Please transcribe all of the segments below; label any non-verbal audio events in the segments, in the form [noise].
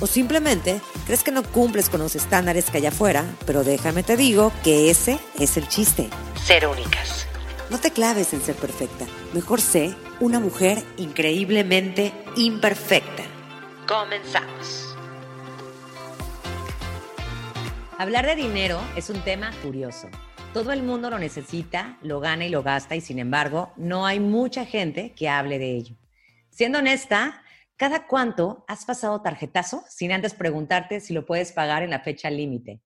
O simplemente crees que no cumples con los estándares que hay afuera, pero déjame te digo que ese es el chiste. Ser únicas. No te claves en ser perfecta. Mejor sé una mujer increíblemente imperfecta. Comenzamos. Hablar de dinero es un tema curioso. Todo el mundo lo necesita, lo gana y lo gasta y sin embargo no hay mucha gente que hable de ello. Siendo honesta, ¿cada cuánto has pasado tarjetazo sin antes preguntarte si lo puedes pagar en la fecha límite?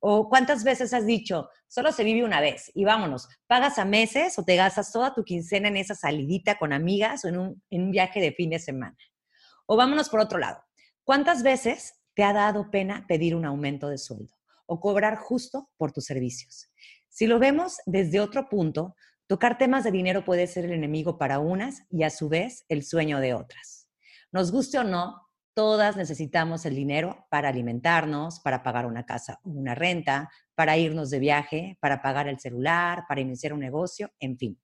¿O cuántas veces has dicho, solo se vive una vez y vámonos, pagas a meses o te gastas toda tu quincena en esa salidita con amigas o en un, en un viaje de fin de semana? O vámonos por otro lado, ¿cuántas veces te ha dado pena pedir un aumento de sueldo o cobrar justo por tus servicios? Si lo vemos desde otro punto, tocar temas de dinero puede ser el enemigo para unas y a su vez el sueño de otras. Nos guste o no, todas necesitamos el dinero para alimentarnos, para pagar una casa o una renta, para irnos de viaje, para pagar el celular, para iniciar un negocio, en fin.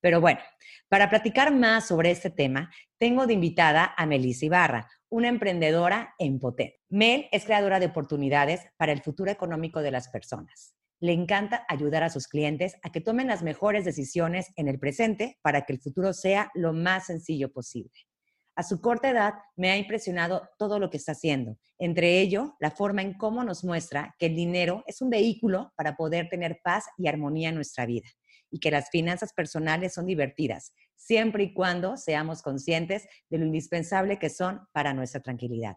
Pero bueno, para platicar más sobre este tema, tengo de invitada a Melissa Ibarra, una emprendedora en potente. Mel es creadora de oportunidades para el futuro económico de las personas le encanta ayudar a sus clientes a que tomen las mejores decisiones en el presente para que el futuro sea lo más sencillo posible. A su corta edad me ha impresionado todo lo que está haciendo, entre ello la forma en cómo nos muestra que el dinero es un vehículo para poder tener paz y armonía en nuestra vida y que las finanzas personales son divertidas, siempre y cuando seamos conscientes de lo indispensable que son para nuestra tranquilidad.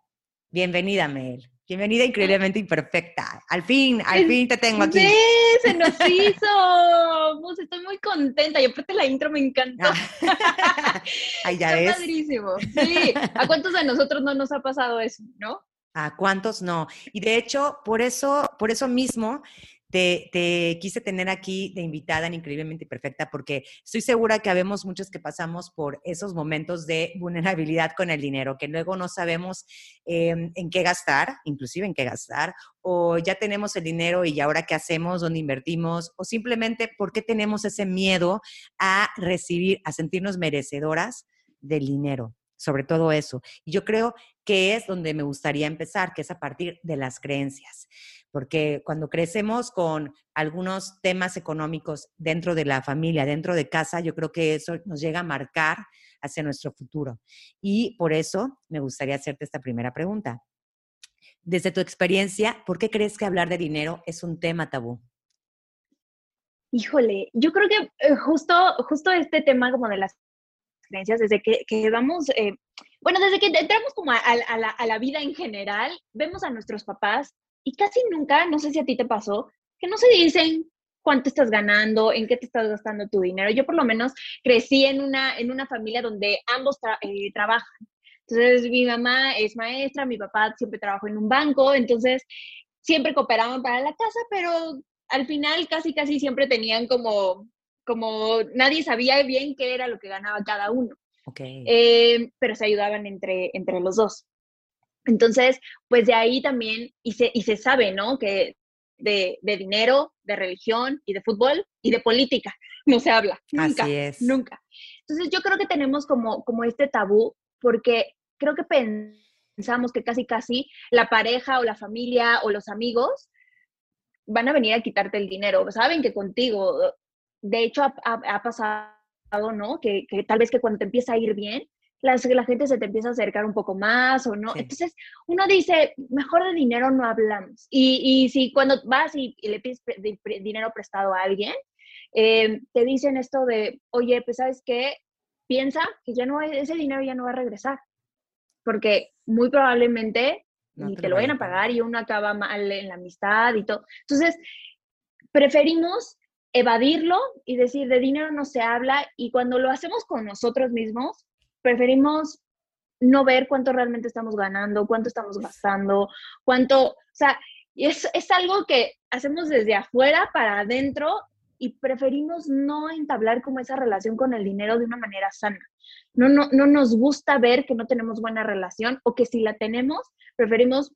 Bienvenida, Mel. Bienvenida increíblemente imperfecta. Al fin, al fin te tengo aquí. Sí, se nos hizo. Pues estoy muy contenta. Y aparte la intro me encantó. [laughs] Ay, ya Está padrísimo. Sí. ¿A cuántos de nosotros no nos ha pasado eso, no? ¿A cuántos no? Y de hecho, por eso, por eso mismo, te, quise tener aquí de invitada en Increíblemente Perfecta porque estoy segura que habemos muchos que pasamos por esos momentos de vulnerabilidad con el dinero, que luego no sabemos em, en qué gastar, inclusive en qué gastar, o ya tenemos el dinero y ahora qué hacemos, dónde invertimos, o simplemente por qué tenemos ese miedo a recibir, a sentirnos merecedoras del dinero sobre todo eso. Y yo creo que es donde me gustaría empezar, que es a partir de las creencias porque cuando crecemos con algunos temas económicos dentro de la familia, dentro de casa, yo creo que eso nos llega a marcar hacia nuestro futuro. Y por eso me gustaría hacerte esta primera pregunta. Desde tu experiencia, ¿por qué crees que hablar de dinero es un tema tabú? Híjole, yo creo que eh, justo, justo este tema como de las creencias, desde que, vamos, eh, bueno, desde que entramos como a, la, a, la, vida en general, vemos a nuestros papás y casi nunca, no sé si a ti te pasó, que no se dicen cuánto estás ganando, en qué te estás gastando tu dinero. Yo por lo menos crecí en una, en una familia donde ambos eh, trabajan. Entonces mi mamá es maestra, mi papá siempre trabajó en un banco, entonces siempre cooperaban para la casa, pero al final casi casi siempre tenían como, como nadie sabía bien qué era lo que ganaba cada uno. Okay. Eh, pero se ayudaban entre, entre los dos. Entonces, pues de ahí también, y se, y se sabe, ¿no? Que de, dinero, de religión y de fútbol y de política [laughs] no se habla. Nunca, Así es. Nunca. Entonces yo creo que tenemos como, como este tabú porque creo que pensamos que casi casi la pareja o la familia o los amigos van a venir a quitarte el dinero. Saben que contigo, de hecho ha, pasado, ¿no? Que, que, tal vez que cuando te empieza a ir bien, la, la gente se te empieza a acercar un poco más o no. Entonces, uno dice, mejor de dinero no hablamos. Y, y si cuando vas y, le pides dinero prestado a alguien, eh, te dicen esto de, oye, pues sabes qué, piensa que ya no ese dinero ya no va a regresar, porque muy probablemente ni te, lo vayan a pagar y uno acaba mal en la amistad y todo. Entonces, preferimos evadirlo y decir de dinero no se habla y cuando lo hacemos con nosotros mismos, preferimos no ver cuánto realmente estamos ganando, cuánto estamos gastando, cuánto, o sea, es, es algo que hacemos desde afuera para adentro y preferimos no entablar como esa relación con el dinero de una manera sana. No, no, no nos gusta ver que no tenemos buena relación o que si la tenemos, preferimos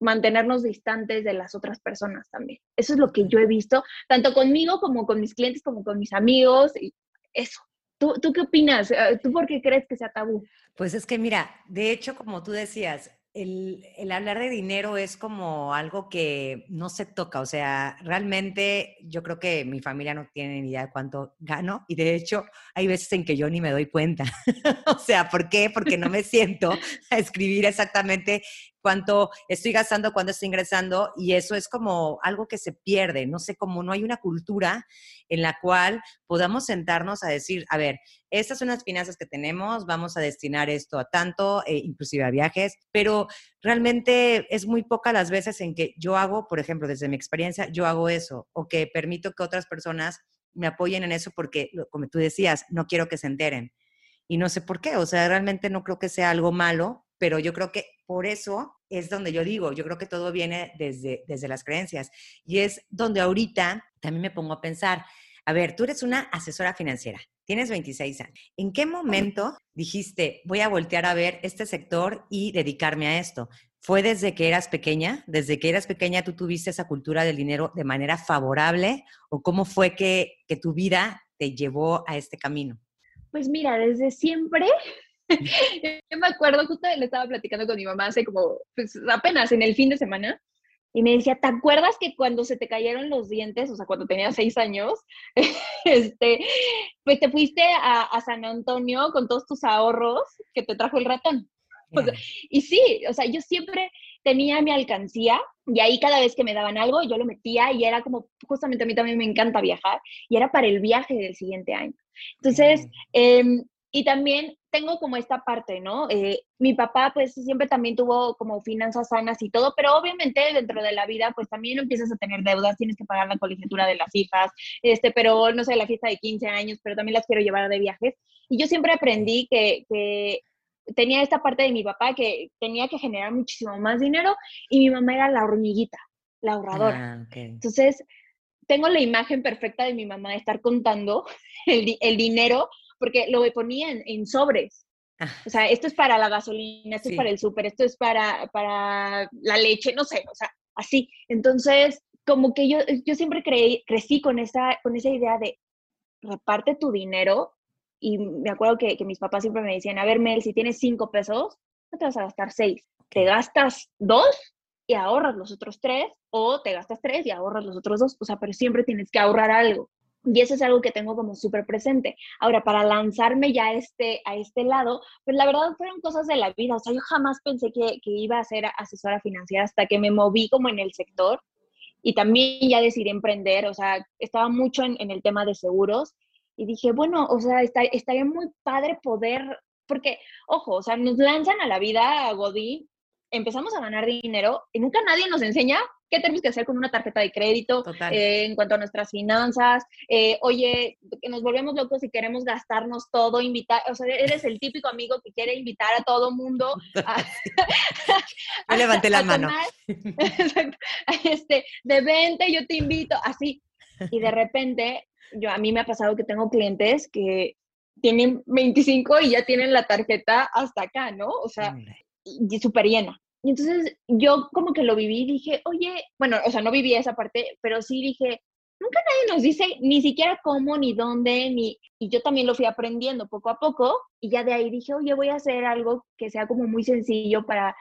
mantenernos distantes de las otras personas también. Eso es lo que yo he visto, tanto conmigo como con mis clientes, como con mis amigos, y eso. ¿Tú, ¿Tú qué opinas? Eh, ¿Tú por qué crees que sea tabú? Pues es que mira, de hecho, como tú decías, el, hablar de dinero es como algo que no se toca, o sea, realmente yo creo que mi familia no tiene ni idea de cuánto gano y de hecho hay veces en que yo ni me doy cuenta. [laughs] o sea, ¿por qué? Porque no me siento a escribir exactamente cuánto estoy gastando, cuánto estoy ingresando, y eso es como algo que se pierde, no sé, cómo no hay una cultura en la cual podamos sentarnos a decir, a ver, estas son las finanzas que tenemos, vamos a destinar esto a tanto, eh, inclusive a viajes, pero realmente es muy poca las veces en que yo hago, por ejemplo, desde mi experiencia, yo hago eso, o que permito que otras personas me apoyen en eso porque, como tú decías, no quiero que se enteren. Y no sé por qué, o sea, realmente no creo que sea algo malo, pero yo creo que por eso es donde yo digo, yo creo que todo viene desde, desde las creencias y es donde ahorita también me pongo a pensar, a ver, tú eres una asesora financiera, tienes 26 años. ¿En qué momento dijiste, voy a voltear a ver este sector y dedicarme a esto? ¿Fue desde que eras pequeña? ¿Desde que eras pequeña tú tuviste esa cultura del dinero de manera favorable? ¿O cómo fue que, que tu vida te llevó a este camino? Pues mira, desde siempre [laughs] yo me acuerdo, justo le estaba platicando con mi mamá hace como, pues apenas en el fin de semana, y me decía, ¿te acuerdas que cuando se te cayeron los dientes, o sea, cuando tenías seis años, [laughs] este, pues te fuiste a, San Antonio con todos tus ahorros que te trajo el ratón? y sí, o sea, yo siempre tenía mi alcancía y ahí cada vez que me daban algo yo lo metía y era como, justamente a mí también me encanta viajar y era para el viaje del siguiente año. Entonces, eh, y también tengo como esta parte, ¿no? Eh, mi papá pues siempre también tuvo como finanzas sanas y todo, pero obviamente dentro de la vida pues también empiezas a tener deudas, tienes que pagar la colegiatura de las hijas, este, pero no sé, la fiesta de 15 años, pero también las quiero llevar de viajes. Y yo siempre aprendí que, que tenía esta parte de mi papá que tenía que generar muchísimo más dinero y mi mamá era la hormiguita, la ahorradora. Ah, Entonces, tengo la imagen perfecta de mi mamá de estar contando [laughs] el, el dinero porque lo ponía en, sobres. Ah. O sea, esto es para la gasolina, esto es para el súper, esto es para, para la leche, no sé, o sea, así. Entonces, como que yo, yo siempre creí, crecí con esa, con esa idea de reparte tu dinero y me acuerdo que, que, mis papás siempre me decían, a ver, Mel, si tienes cinco pesos, no te vas a gastar seis, te gastas dos y ahorras los otros tres, o te gastas tres y ahorras los otros dos, o sea, pero siempre tienes que ahorrar algo. Y eso es algo que tengo como súper presente. Ahora, para lanzarme ya este, a este lado, pues la verdad fueron cosas de la vida. O sea, yo jamás pensé que, que iba a ser asesora financiera hasta que me moví como en el sector y también ya decidí emprender. O sea, estaba mucho en, en el tema de seguros y dije, bueno, o sea, está, estaría muy padre poder, porque, ojo, o sea, nos lanzan a la vida a Godín, empezamos a ganar dinero y nunca nadie nos enseña qué tenemos que hacer con una tarjeta de crédito eh, en cuanto a nuestras finanzas. Eh, oye, que nos volvemos locos y queremos gastarnos todo, invitar, o sea, eres el típico amigo que quiere invitar a todo mundo. [laughs] A, [laughs] yo levanté la mano. [laughs] este, de vente, yo te invito, así. Y de repente, yo a mí me ha pasado que tengo clientes que tienen 25 y ya tienen la tarjeta hasta acá, ¿no? O sea, súper llena. Y entonces yo como que lo viví y dije, oye, bueno, o sea, no viví esa parte, pero sí dije, nunca nadie nos dice ni siquiera cómo, ni dónde, ni... Y yo también lo fui aprendiendo poco a poco y ya de ahí dije, oye, voy a hacer algo que sea como muy sencillo para,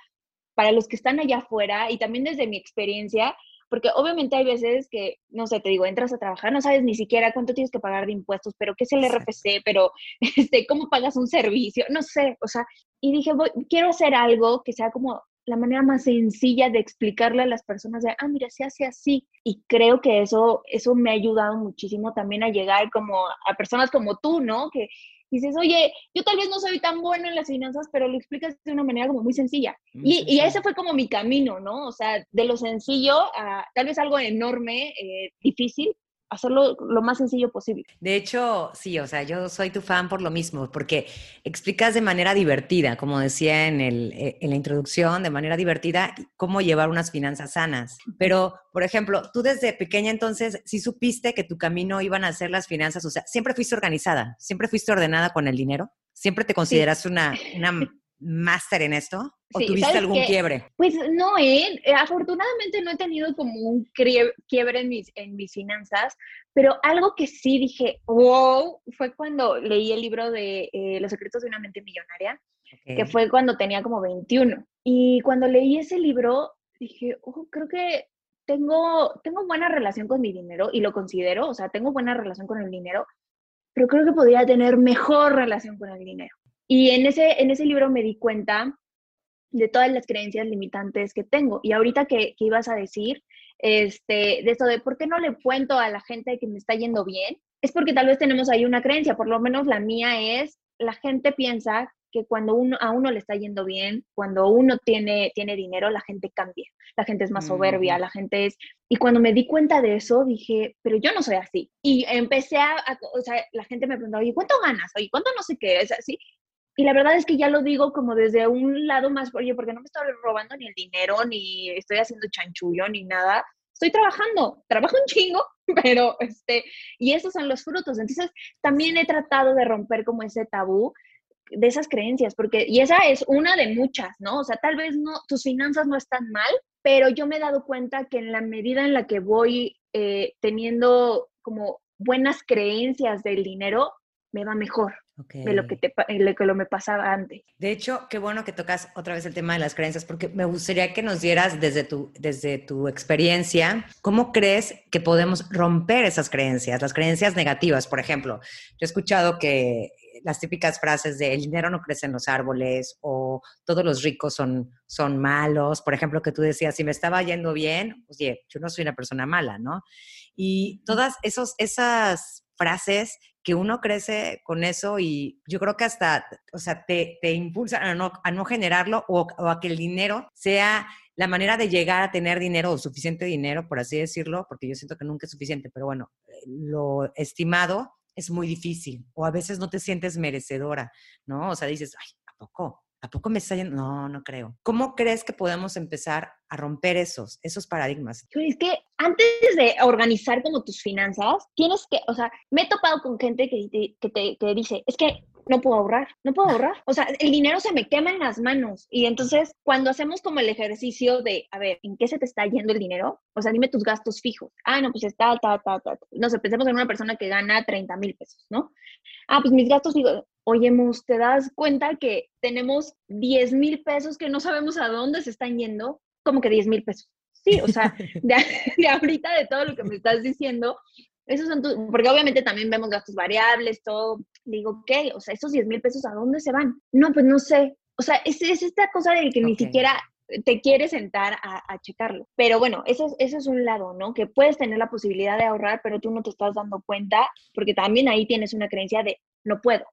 para los que están allá afuera y también desde mi experiencia, porque obviamente hay veces que, no sé, te digo, entras a trabajar, no sabes ni siquiera cuánto tienes que pagar de impuestos, pero qué es el RFC, pero [laughs] este, cómo pagas un servicio, no sé, o sea, y dije, voy, quiero hacer algo que sea como la manera más sencilla de explicarle a las personas de, ah, mira, se hace así. Y creo que eso, eso me ha ayudado muchísimo también a llegar como a personas como tú, ¿no? Que dices, oye, yo tal vez no soy tan bueno en las finanzas, pero lo explicas de una manera como muy sencilla. y, y, ese fue como mi camino, ¿no? O sea, de lo sencillo a tal vez algo enorme, eh, difícil, hacerlo lo más sencillo posible. De hecho, sí, o sea, yo soy tu fan por lo mismo, porque explicas de manera divertida, como decía en, el, eh, en la introducción, de manera divertida, cómo llevar unas finanzas sanas. Pero, por ejemplo, tú desde pequeña entonces, sí supiste que tu camino iban a ser las finanzas, o sea, siempre fuiste organizada, siempre fuiste ordenada con el dinero, siempre te consideras una, una [laughs] máster en esto? ¿O tuviste algún quiebre? Pues no, ¿eh? afortunadamente no he tenido como un quiebre en mis, en mis finanzas, pero algo que sí dije, wow, fue cuando leí el libro de eh, Los secretos de una mente millonaria, que fue cuando tenía como 21. Y cuando leí ese libro, dije, oh, creo que tengo, tengo buena relación con mi dinero y lo considero, o sea, tengo buena relación con el dinero, pero creo que podría tener mejor relación con el dinero. Y en ese, en ese libro me di cuenta de todas las creencias limitantes que tengo. Y ahorita que, ibas a decir, este, de eso de por qué no le cuento a la gente que me está yendo bien, es porque tal vez tenemos ahí una creencia, por lo menos la mía es, la gente piensa que cuando uno, a uno le está yendo bien, cuando uno tiene, tiene dinero, la gente cambia, la gente es más soberbia, la gente es... Y cuando me di cuenta de eso, dije, pero yo no soy así. Y empecé a, o sea, la gente me preguntaba, oye, ¿cuánto ganas? Oye, ¿cuánto no sé qué? Es así. Y la verdad es que ya lo digo como desde un lado más, oye, porque no me estoy robando ni el dinero, ni estoy haciendo chanchullo, ni nada. Estoy trabajando, trabajo un chingo, [laughs] pero este, y esos son los frutos. Entonces, también he tratado de romper como ese tabú de esas creencias, porque, y esa es una de muchas, ¿no? O sea, tal vez no, tus finanzas no están mal, pero yo me he dado cuenta que en la medida en la que voy eh, teniendo como buenas creencias del dinero, me va mejor de lo que, te, lo que me pasaba antes. De hecho, qué bueno que tocas otra vez el tema de las creencias, porque me gustaría que nos dieras desde tu, desde tu experiencia, ¿cómo crees que podemos romper esas creencias, las creencias negativas? Por ejemplo, yo he escuchado que las típicas frases de el dinero no crece en los árboles o todos los ricos son, son malos. Por ejemplo, que tú decías, si me estaba yendo bien, oye, yo no soy una persona mala, ¿no? Y todas esos, esas frases que uno crece con eso y yo creo que hasta, o sea, te, te impulsan a no, a no generarlo o, a que el dinero sea la manera de llegar a tener dinero o suficiente dinero, por así decirlo, porque yo siento que nunca es suficiente, pero bueno, lo estimado es muy difícil o a veces no te sientes merecedora, ¿no? O sea, dices, ay, ¿a poco? ¿A poco me está yendo? No, no creo. ¿Cómo crees que podemos empezar a romper esos, esos paradigmas? Es que antes de organizar como tus finanzas, tienes que, o sea, me he topado con gente que que te, que dice, es que no puedo ahorrar, no puedo ahorrar. O sea, el dinero se me quema en las manos. Y entonces, cuando hacemos como el ejercicio de, a ver, ¿en qué se te está yendo el dinero? O sea, dime tus gastos fijos. Ah, no, pues está, ta, ta, ta. No sé, pensemos en una persona que gana 30 mil pesos, ¿no? Ah, pues mis gastos fijos. Oye, ¿te das cuenta que tenemos 10 mil pesos que no sabemos a dónde se están yendo? Como que 10 mil pesos. Sí, o sea, [laughs] de, de ahorita de todo lo que me estás diciendo, esos son porque obviamente también vemos gastos variables, todo. Digo, ¿qué? O sea, esos 10 mil pesos, ¿a dónde se van? No, pues no sé. O sea, es, es esta cosa de que ni siquiera te quieres sentar a, a, checarlo. Pero bueno, eso es, eso es un lado, ¿no? Que puedes tener la posibilidad de ahorrar, pero tú no te estás dando cuenta, porque también ahí tienes una creencia de no puedo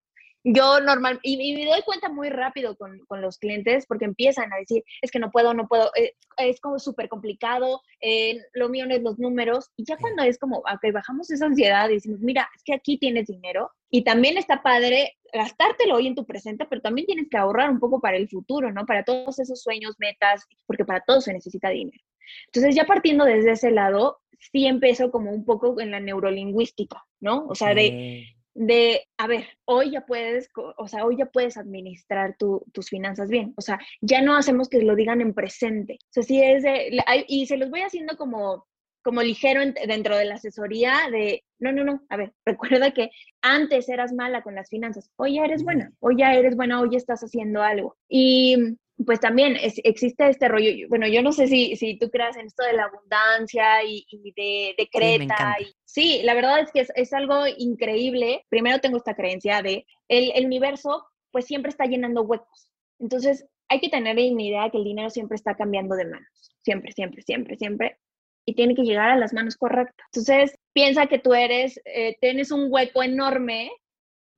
yo normal, y, me doy cuenta muy rápido con, con, los clientes porque empiezan a decir, es que no puedo, no puedo, eh, es como súper complicado, eh, lo mío no es los números, y ya cuando es como, ok, bajamos esa ansiedad y decimos, mira, es que aquí tienes dinero, y también está padre gastártelo hoy en tu presente, pero también tienes que ahorrar un poco para el futuro, ¿no? Para todos esos sueños, metas, porque para todo se necesita dinero. Entonces, ya partiendo desde ese lado, sí empiezo como un poco en la neurolingüística, ¿no? O sea, de de, a ver, hoy ya puedes, o sea, hoy ya puedes administrar tus finanzas bien. O sea, ya no hacemos que lo digan en presente. O sea, sí es de, y se los voy haciendo como, como ligero dentro de la asesoría de, no, no, no, a ver, [laughs] recuerda que antes eras mala con las finanzas, hoy ya eres buena, hoy ya eres buena, hoy ya estás haciendo algo. Y pues también existe este rollo, bueno, yo no sé si, si tú creas en esto de la abundancia y, de, de Creta. Sí, la verdad es que es, algo increíble. Primero tengo esta creencia de el, el universo pues siempre está llenando huecos. Entonces hay que tener en idea que el dinero siempre está cambiando de manos. Siempre, siempre, siempre, siempre. Y tiene que llegar a las manos correctas. Entonces piensa que tú eres, eh, tienes un hueco enorme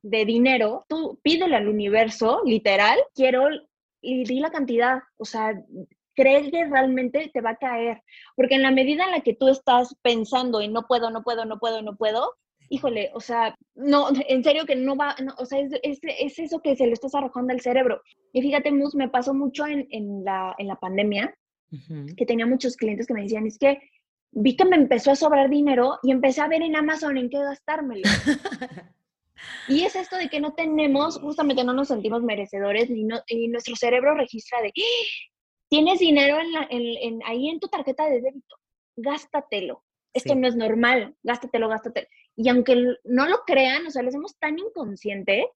de dinero, tú pídele al universo, literal, quiero y di la cantidad, o sea, cree que realmente te va a caer. Porque en la medida en la que tú estás pensando en no puedo, no puedo, no puedo, no puedo, híjole, o sea, no, en serio que no va, o sea, es, es, eso que se le estás arrojando al cerebro. Y fíjate, Mus, me pasó mucho en, en, la, en la pandemia, que tenía muchos clientes que me decían, es que vi que me empezó a sobrar dinero y empecé a ver en Amazon en qué gastármelo. [laughs] y es esto de que no tenemos, justamente no nos sentimos merecedores y, no, y nuestro cerebro registra de, ¡Ah! tienes dinero en la, en, ahí en tu tarjeta de débito, gástatelo. Esto no es normal, gástatelo, gástatelo. Y aunque no lo crean, o sea, lo hacemos tan inconsciente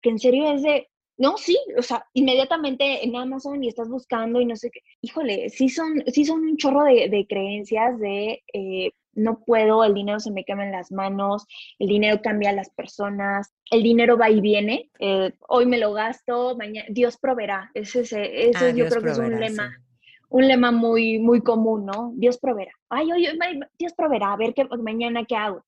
que en serio es de, no, sí, o sea, inmediatamente en Amazon y estás buscando y no sé qué. Híjole, sí son, sí son un chorro de, creencias de eh, no puedo, el dinero se me quema en las manos, el dinero cambia a las personas, el dinero va y viene, eh, hoy me lo gasto, mañana, Dios proveerá. Ese, ese, ese ah, yo creo que es un lema. Un lema muy, muy común, ¿no? Dios proveerá. Ay, oye, Dios proveerá, a ver qué mañana qué hago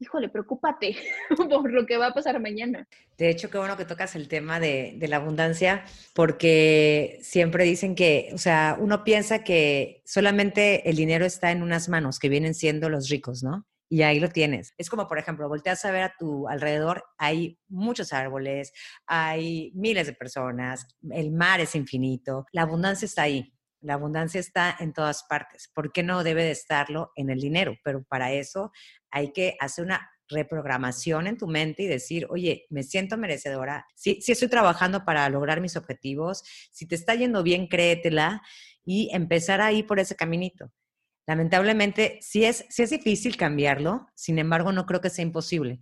híjole, preocúpate [laughs] por lo que va a pasar mañana. De hecho, qué bueno que tocas el tema de, la abundancia, porque siempre dicen que, o sea, uno piensa que solamente el dinero está en unas manos, que vienen siendo los ricos, ¿no? Y ahí lo tienes. Es como, por ejemplo, volteas a ver a tu alrededor, hay muchos árboles, hay miles de personas, el mar es infinito, la abundancia está ahí. La abundancia está en todas partes. ¿Por qué no debe de estarlo en el dinero? Pero para eso hay que hacer una reprogramación en tu mente y decir, oye, me siento merecedora, si, si estoy trabajando para lograr mis objetivos, si te está yendo bien, créetela y empezar ahí por ese caminito. Lamentablemente, sí es, sí es difícil cambiarlo, sin embargo, no creo que sea imposible.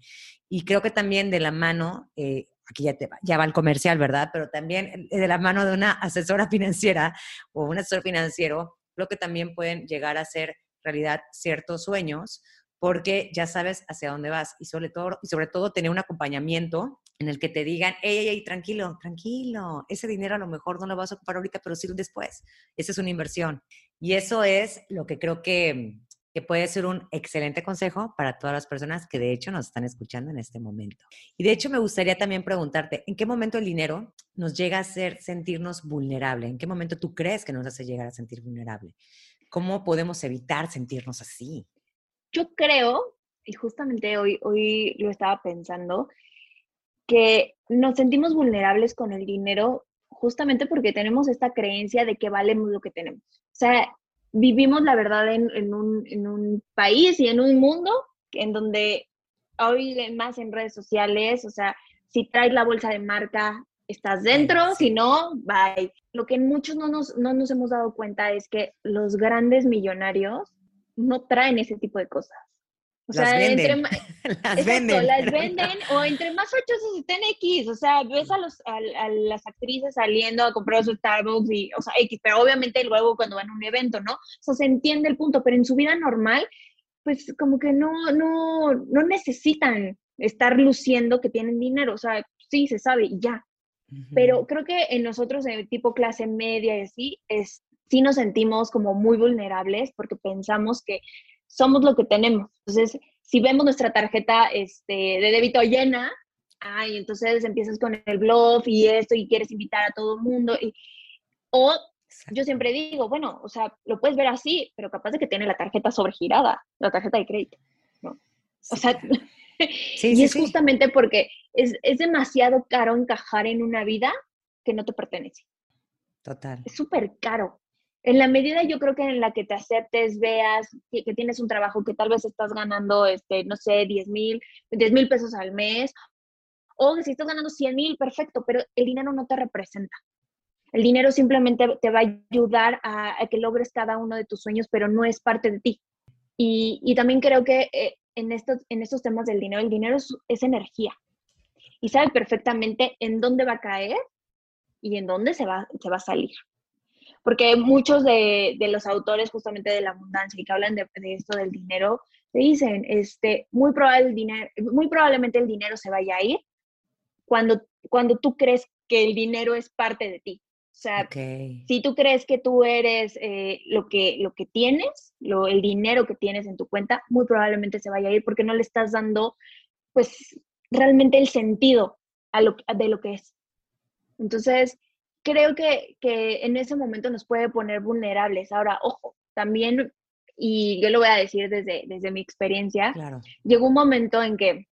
Y creo que también de la mano, eh, aquí ya, te va, ya va el comercial, ¿verdad? Pero también de la mano de una asesora financiera o un asesor financiero, creo que también pueden llegar a ser realidad ciertos sueños porque ya sabes hacia dónde vas y sobre todo, y sobre todo tener un acompañamiento en el que te digan, hey, hey, tranquilo, tranquilo, ese dinero a lo mejor no lo vas a ocupar ahorita, pero sí después. Esa es una inversión. Y eso es lo que creo que, que puede ser un excelente consejo para todas las personas que de hecho nos están escuchando en este momento. Y de hecho me gustaría también preguntarte, ¿en qué momento el dinero nos llega a hacer sentirnos vulnerable? ¿En qué momento tú crees que nos hace llegar a sentir vulnerable? ¿Cómo podemos evitar sentirnos así? Yo creo, y justamente hoy, hoy lo estaba pensando, que nos sentimos vulnerables con el dinero justamente porque tenemos esta creencia de que valemos lo que tenemos. O sea, vivimos la verdad en, un, en un país y en un mundo en donde hoy más en redes sociales, o sea, si traes la bolsa de marca, estás dentro, si no, bye. Lo que muchos no nos, no nos hemos dado cuenta es que los grandes millonarios no traen ese tipo de cosas. O las sea, venden. Entre, [laughs] las venden. Las venden o entre más fechos estén X. O sea, ves a, los, a, las actrices saliendo a comprar su Starbucks y, o sea, X, pero obviamente luego cuando van a un evento, ¿no? O sea, se entiende el punto, pero en su vida normal, pues como que no, no, no necesitan estar luciendo que tienen dinero. O sea, sí, se sabe y ya. Pero creo que en nosotros, de tipo clase media y así, es, sí nos sentimos como muy vulnerables porque pensamos que somos lo que tenemos. Entonces, si vemos nuestra tarjeta este, de débito llena, ay, entonces empiezas con el blog y esto y quieres invitar a todo el mundo. Y, o yo siempre digo, bueno, o sea, lo puedes ver así, pero capaz de que tiene la tarjeta sobregirada, la tarjeta de crédito. ¿no? O sea, y es justamente porque es, es demasiado caro encajar en una vida que no te pertenece. Total. Es súper caro en la medida yo creo que en la que te aceptes, veas que, tienes un trabajo que tal vez estás ganando, este, no sé, 10 mil, 10 mil pesos al mes, o que si estás ganando 100 mil, perfecto, pero el dinero no te representa. El dinero simplemente te va a ayudar a, que logres cada uno de tus sueños, pero no es parte de ti. Y, también creo que eh, en, estos, en estos temas del dinero, el dinero es, es energía y sabe perfectamente en dónde va a caer y en dónde se va, se va a salir porque muchos de, los autores justamente de la abundancia y que hablan de, esto del dinero, te dicen, este, muy, probable el dinero, muy probablemente el dinero se vaya a ir cuando, cuando tú crees que el dinero es parte de ti. O sea, si tú crees que tú eres eh, lo, que, lo que tienes, lo, el dinero que tienes en tu cuenta, muy probablemente se vaya a ir porque no le estás dando, pues, realmente el sentido a lo, de lo que es. Entonces, creo que, que en ese momento nos puede poner vulnerables. Ahora, ojo, también, y yo lo voy a decir desde, desde mi experiencia, llegó un momento en que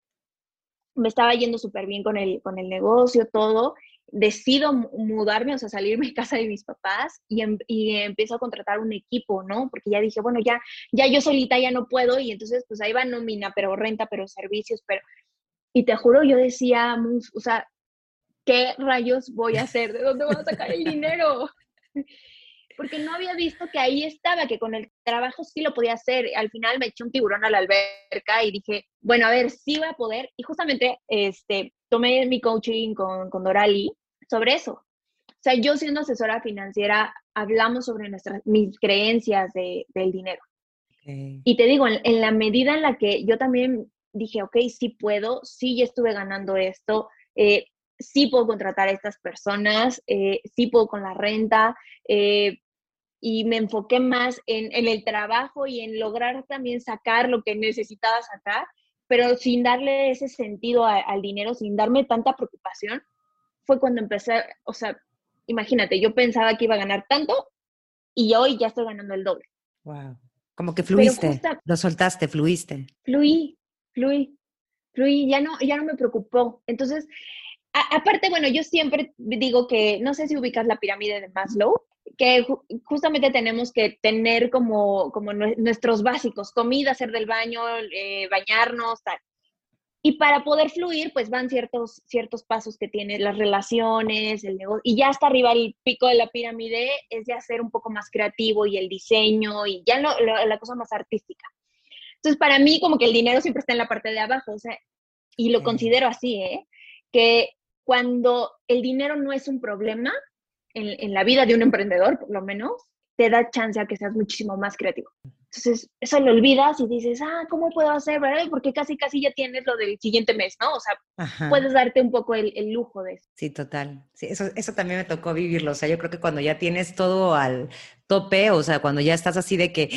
me estaba yendo súper bien con el, con el negocio, todo, decido mudarme, o sea, salirme de casa de mis papás y, em, y, empiezo a contratar un equipo, ¿no? Porque ya dije, bueno, ya, ya yo solita ya no puedo y entonces pues ahí va nómina, pero renta, pero servicios, pero... Y te juro, yo decía, o sea, ¿qué rayos voy a hacer? ¿De dónde voy a sacar el dinero? Porque no había visto que ahí estaba, que con el trabajo sí lo podía hacer. Al final me eché un tiburón a la alberca y dije, bueno, a ver, sí voy a poder. Y justamente este, tomé mi coaching con, con Dorali sobre eso. O sea, yo siendo asesora financiera, hablamos sobre nuestras, mis creencias de, del dinero. Y te digo, en, la medida en la que yo también dije, ok, sí puedo, sí ya estuve ganando esto, eh, sí puedo contratar a estas personas, eh, sí puedo con la renta, eh, y me enfoqué más en, en, el trabajo y en lograr también sacar lo que necesitaba sacar, pero sin darle ese sentido al dinero, sin darme tanta preocupación, fue cuando empecé, o sea, imagínate, yo pensaba que iba a ganar tanto y hoy ya estoy ganando el doble. Wow. Como que fluiste, lo soltaste, fluiste. Fluí, fluí, fluí, ya no, ya no me preocupó. Entonces, aparte, bueno, yo siempre digo que, no sé si ubicas la pirámide de Maslow, que justamente tenemos que tener como, como nuestros básicos, comida, hacer del baño, eh, bañarnos, tal. Y para poder fluir, pues van ciertos, ciertos pasos que tiene las relaciones, el negocio, y ya hasta arriba el pico de la pirámide es ya ser un poco más creativo y el diseño y ya la cosa más artística. Entonces, para mí, como que el dinero siempre está en la parte de abajo, o sea, y lo considero así, ¿eh? Que cuando el dinero no es un problema en, en, la vida de un emprendedor, por lo menos, te da chance a que seas muchísimo más creativo. Entonces, eso lo olvidas y dices, ah, ¿cómo puedo hacer? Porque casi, casi ya tienes lo del siguiente mes, ¿no? O sea, puedes darte un poco el, el, lujo de eso. Sí, total. Sí, eso, eso también me tocó vivirlo. O sea, yo creo que cuando ya tienes todo al tope, o sea, cuando ya estás así de que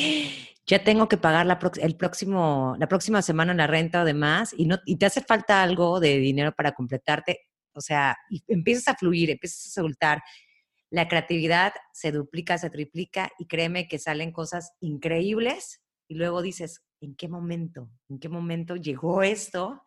ya tengo que pagar la, el próximo, la próxima semana la renta o demás, y, no, y te hace falta algo de dinero para completarte, o sea, y empiezas a fluir, empiezas a soltar, la creatividad se duplica, se triplica y créeme que salen cosas increíbles y luego dices, ¿en qué momento? ¿En qué momento llegó esto?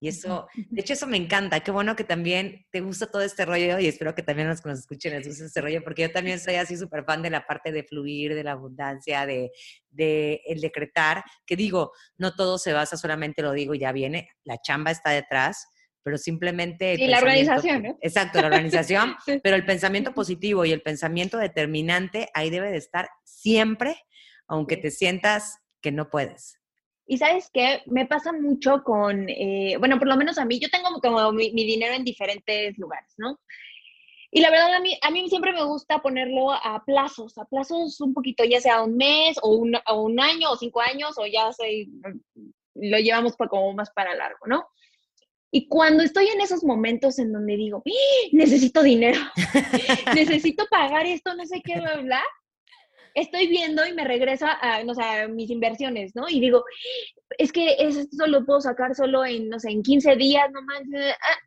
Y eso, de hecho, eso me encanta. Qué bueno que también te gusta todo este rollo y espero que también los que nos escuchen les guste este rollo, porque yo también soy así súper fan de la parte de fluir, de la abundancia, de, de el decretar, que digo, no todo se basa solamente, lo digo, ya viene, la chamba está detrás, pero simplemente... Y la organización, ¿no? Exacto, la organización, [laughs] pero el pensamiento positivo y el pensamiento determinante ahí debe de estar siempre, aunque te sientas que no puedes. Y sabes qué, me pasa mucho con, eh, bueno, por lo menos a mí, yo tengo como mi, dinero en diferentes lugares, ¿no? Y la verdad, a mí, a mí siempre me gusta ponerlo a plazos, a plazos un poquito, ya sea un mes o un, o un año o cinco años o ya sé, lo llevamos como más para largo, ¿no? Y cuando estoy en esos momentos en donde digo, ¡Ah! necesito dinero, [laughs] necesito pagar esto, no sé qué, bla, bla, estoy viendo y me regresa a, no sé, a mis inversiones, ¿no? Y digo, es que esto lo puedo sacar solo en, no sé, en 15 días, no más. Ah".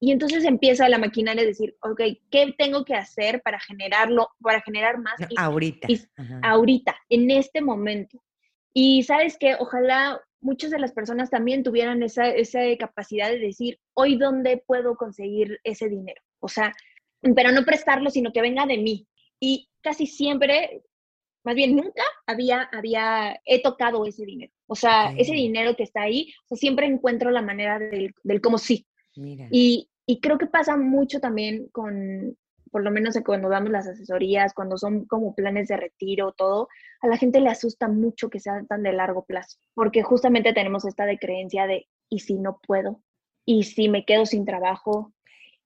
Y entonces empieza la maquinaria a decir, ok, ¿qué tengo que hacer para generarlo, para generar más? ahorita. ahorita, en este momento. Y sabes que ojalá muchas de las personas también tuvieran esa, esa capacidad de decir, hoy dónde puedo conseguir ese dinero. O sea, pero no prestarlo, sino que venga de mí. Y casi siempre, más bien nunca había, había, he tocado ese dinero. O sea, ese dinero que está ahí, o siempre encuentro la manera del, del cómo sí. Y, y creo que pasa mucho también con, por lo menos cuando damos las asesorías, cuando son como planes de retiro, todo, a la gente le asusta mucho que sean tan de largo plazo, porque justamente tenemos esta de creencia de, ¿y si no puedo? ¿Y si me quedo sin trabajo?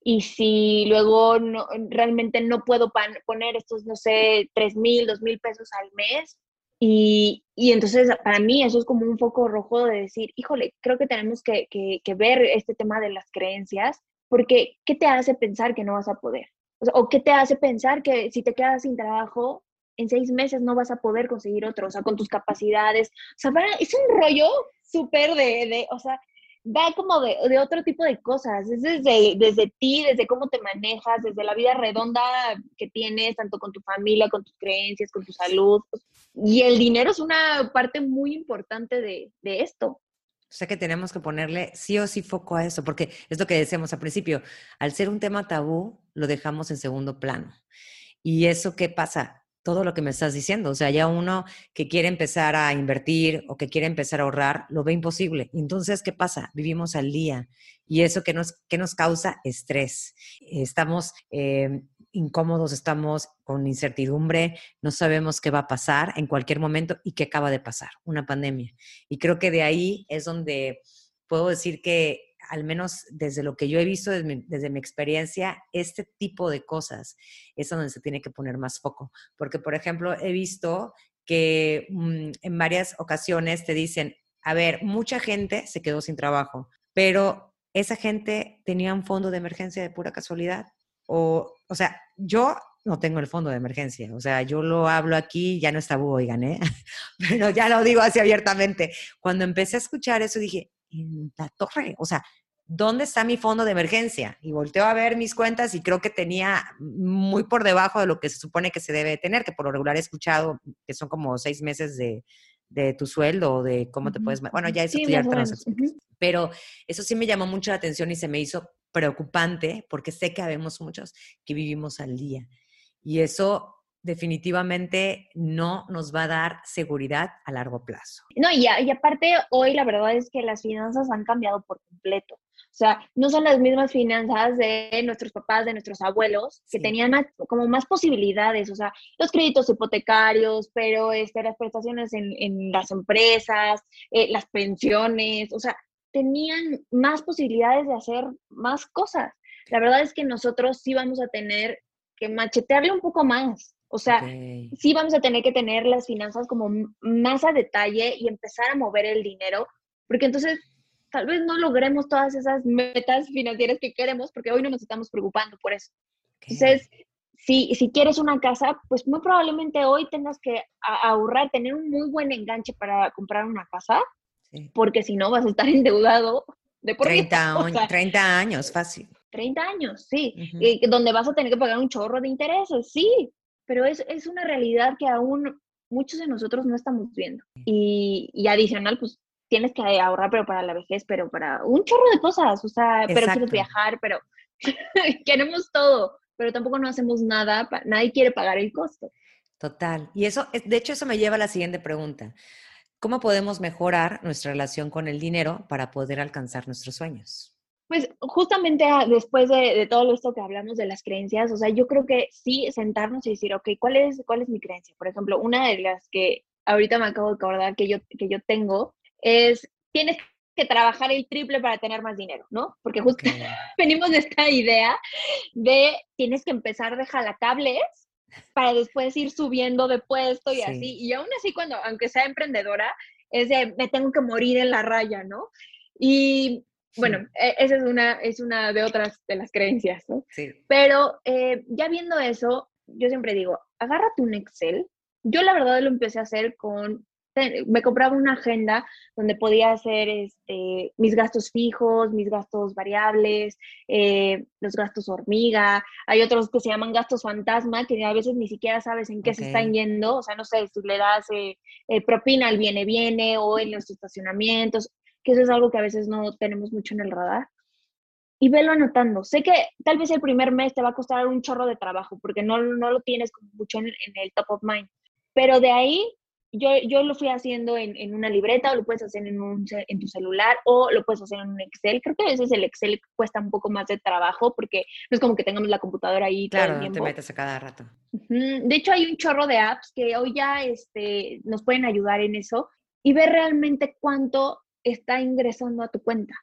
y si luego no, realmente no puedo poner estos, no sé, tres mil, dos mil pesos al mes. Y, y, entonces para mí eso es como un foco rojo de decir, híjole, creo que tenemos que, que, ver este tema de las creencias, porque ¿qué te hace pensar que no vas a poder? O, qué te hace pensar que si te quedas sin trabajo, en seis meses no vas a poder conseguir otro, o sea, con tus capacidades. O sea, es un rollo súper de, de, o sea, va como de, de, otro tipo de cosas, es desde, desde ti, desde cómo te manejas, desde la vida redonda que tienes, tanto con tu familia, con tus creencias, con tu salud. Y el dinero es una parte muy importante de, de esto. O sea que tenemos que ponerle sí o sí foco a eso, porque es lo que decíamos al principio, al ser un tema tabú, lo dejamos en segundo plano. ¿Y eso qué pasa? Todo lo que me estás diciendo. O sea, ya uno que quiere empezar a invertir o que quiere empezar a ahorrar, lo ve imposible. Entonces, ¿qué pasa? Vivimos al día. Y eso que nos, nos causa estrés. Estamos eh, incómodos, estamos con incertidumbre, no sabemos qué va a pasar en cualquier momento y qué acaba de pasar, una pandemia. Y creo que de ahí es donde puedo decir que al menos desde lo que yo he visto, desde mi, experiencia, este tipo de cosas es donde se tiene que poner más foco. Porque, por ejemplo, he visto que mm, en varias ocasiones te dicen, a ver, mucha gente se quedó sin trabajo, pero esa gente tenía un fondo de emergencia de pura casualidad. O, o sea, yo no tengo el fondo de emergencia. O sea, yo lo hablo aquí, ya no está tabú, oigan, ¿eh? [laughs] Pero ya lo digo así abiertamente. Cuando empecé a escuchar eso, dije, en la torre, o sea, ¿dónde está mi fondo de emergencia? Y volteo a ver mis cuentas y creo que tenía muy por debajo de lo que se supone que se debe tener, que por lo regular he escuchado que son como seis meses de, tu sueldo o de cómo te puedes... Bueno, ya eso ya Pero eso sí me llamó mucho la atención y se me hizo preocupante porque sé que habemos muchos que vivimos al día. Y eso definitivamente no nos va a dar seguridad a largo plazo. No, y, y aparte hoy la verdad es que las finanzas han cambiado por completo. O sea, no son las mismas finanzas de nuestros papás, de nuestros abuelos, que tenían como más posibilidades, o sea, los créditos hipotecarios, pero este, las prestaciones en, en las empresas, eh, las pensiones, o sea, tenían más posibilidades de hacer más cosas. La verdad es que nosotros sí vamos a tener que machetearle un poco más. O sea, sí vamos a tener que tener las finanzas como más a detalle y empezar a mover el dinero, porque entonces tal vez no logremos todas esas metas financieras que queremos, porque hoy no nos estamos preocupando por eso. Entonces, si, si quieres una casa, pues muy probablemente hoy tengas que ahorrar, tener un muy buen enganche para comprar una casa, porque si no vas a estar endeudado de por 30, 30 [laughs] años, fácil. 30 años, sí, donde vas a tener que pagar un chorro de intereses, sí, pero es, es una realidad que aún muchos de nosotros no estamos viendo. Y, y, adicional, pues tienes que ahorrar, pero para la vejez, pero para un chorro de cosas, o sea, pero quieres viajar, pero [laughs] queremos todo, pero tampoco no hacemos nada, nadie quiere pagar el costo. Total. Y eso, de hecho, eso me lleva a la siguiente pregunta. ¿Cómo podemos mejorar nuestra relación con el dinero para poder alcanzar nuestros sueños? Pues justamente ah, después de, todo esto que hablamos de las creencias, o sea, yo creo que sí sentarnos y decir, ok, ¿cuál es, cuál es mi creencia? Por ejemplo, una de las que ahorita me acabo de acordar que yo, que yo tengo es, tienes que trabajar el triple para tener más dinero, ¿no? Porque justo [laughs] venimos de esta idea de tienes que empezar de jalacables para después ir subiendo de puesto y así. Y aún así, cuando, aunque sea emprendedora, es de me tengo que morir en la raya, ¿no? Y bueno, e, esa es una, es una de otras de las creencias, ¿no? Sí. Pero eh, ya viendo eso, yo siempre digo, agárrate un Excel. Yo la verdad lo empecé a hacer con, me compraba una agenda donde podía hacer este, mis gastos fijos, mis gastos variables, eh, los gastos hormiga. Hay otros que se llaman gastos fantasma, que a veces ni siquiera sabes en qué se están yendo. O sea, no sé, si le das eh, propina al viene-viene o en los estacionamientos que eso es algo que a veces no tenemos mucho en el radar. Y velo anotando. Sé que tal vez el primer mes te va a costar un chorro de trabajo porque no, no lo tienes como mucho en, el top of mind. Pero de ahí yo, yo lo fui haciendo en, en, una libreta o lo puedes hacer en, un, en tu celular o lo puedes hacer en un Excel. Creo que a veces el Excel cuesta un poco más de trabajo porque no es como que tengamos la computadora ahí claro, todo el tiempo. te metes a cada rato. De hecho, hay un chorro de apps que hoy ya este, nos pueden ayudar en eso y ver realmente cuánto está ingresando a tu cuenta.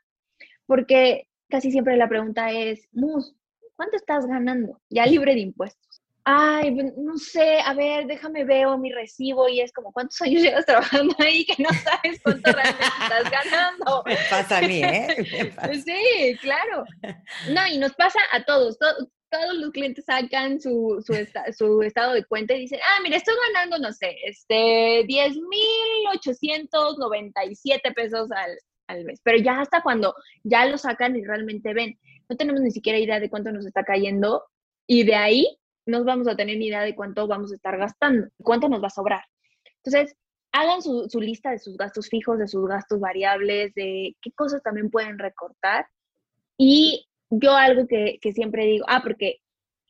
Porque casi siempre la pregunta es, Mus, ¿cuánto estás ganando? Ya libre de impuestos. Ay, no sé, a ver, déjame veo mi recibo y es como, ¿cuántos años llevas trabajando [laughs] ahí que no sabes cuánto realmente estás ganando? [laughs] Me pasa a mí, ¿eh? [laughs] Sí, claro. No, y nos pasa a todos. todos los clientes sacan su, su, su, estado de cuenta y dicen, ah, mira, estoy ganando, no sé, este, 10,897 pesos al, al mes. Pero ya hasta cuando ya lo sacan y realmente ven, no tenemos ni siquiera idea de cuánto nos está cayendo y de ahí no vamos a tener ni idea de cuánto vamos a estar gastando, cuánto nos va a sobrar. Entonces, hagan su, lista de sus gastos fijos, de sus gastos variables, de qué cosas también pueden recortar. Y yo algo que, que siempre digo, ah, porque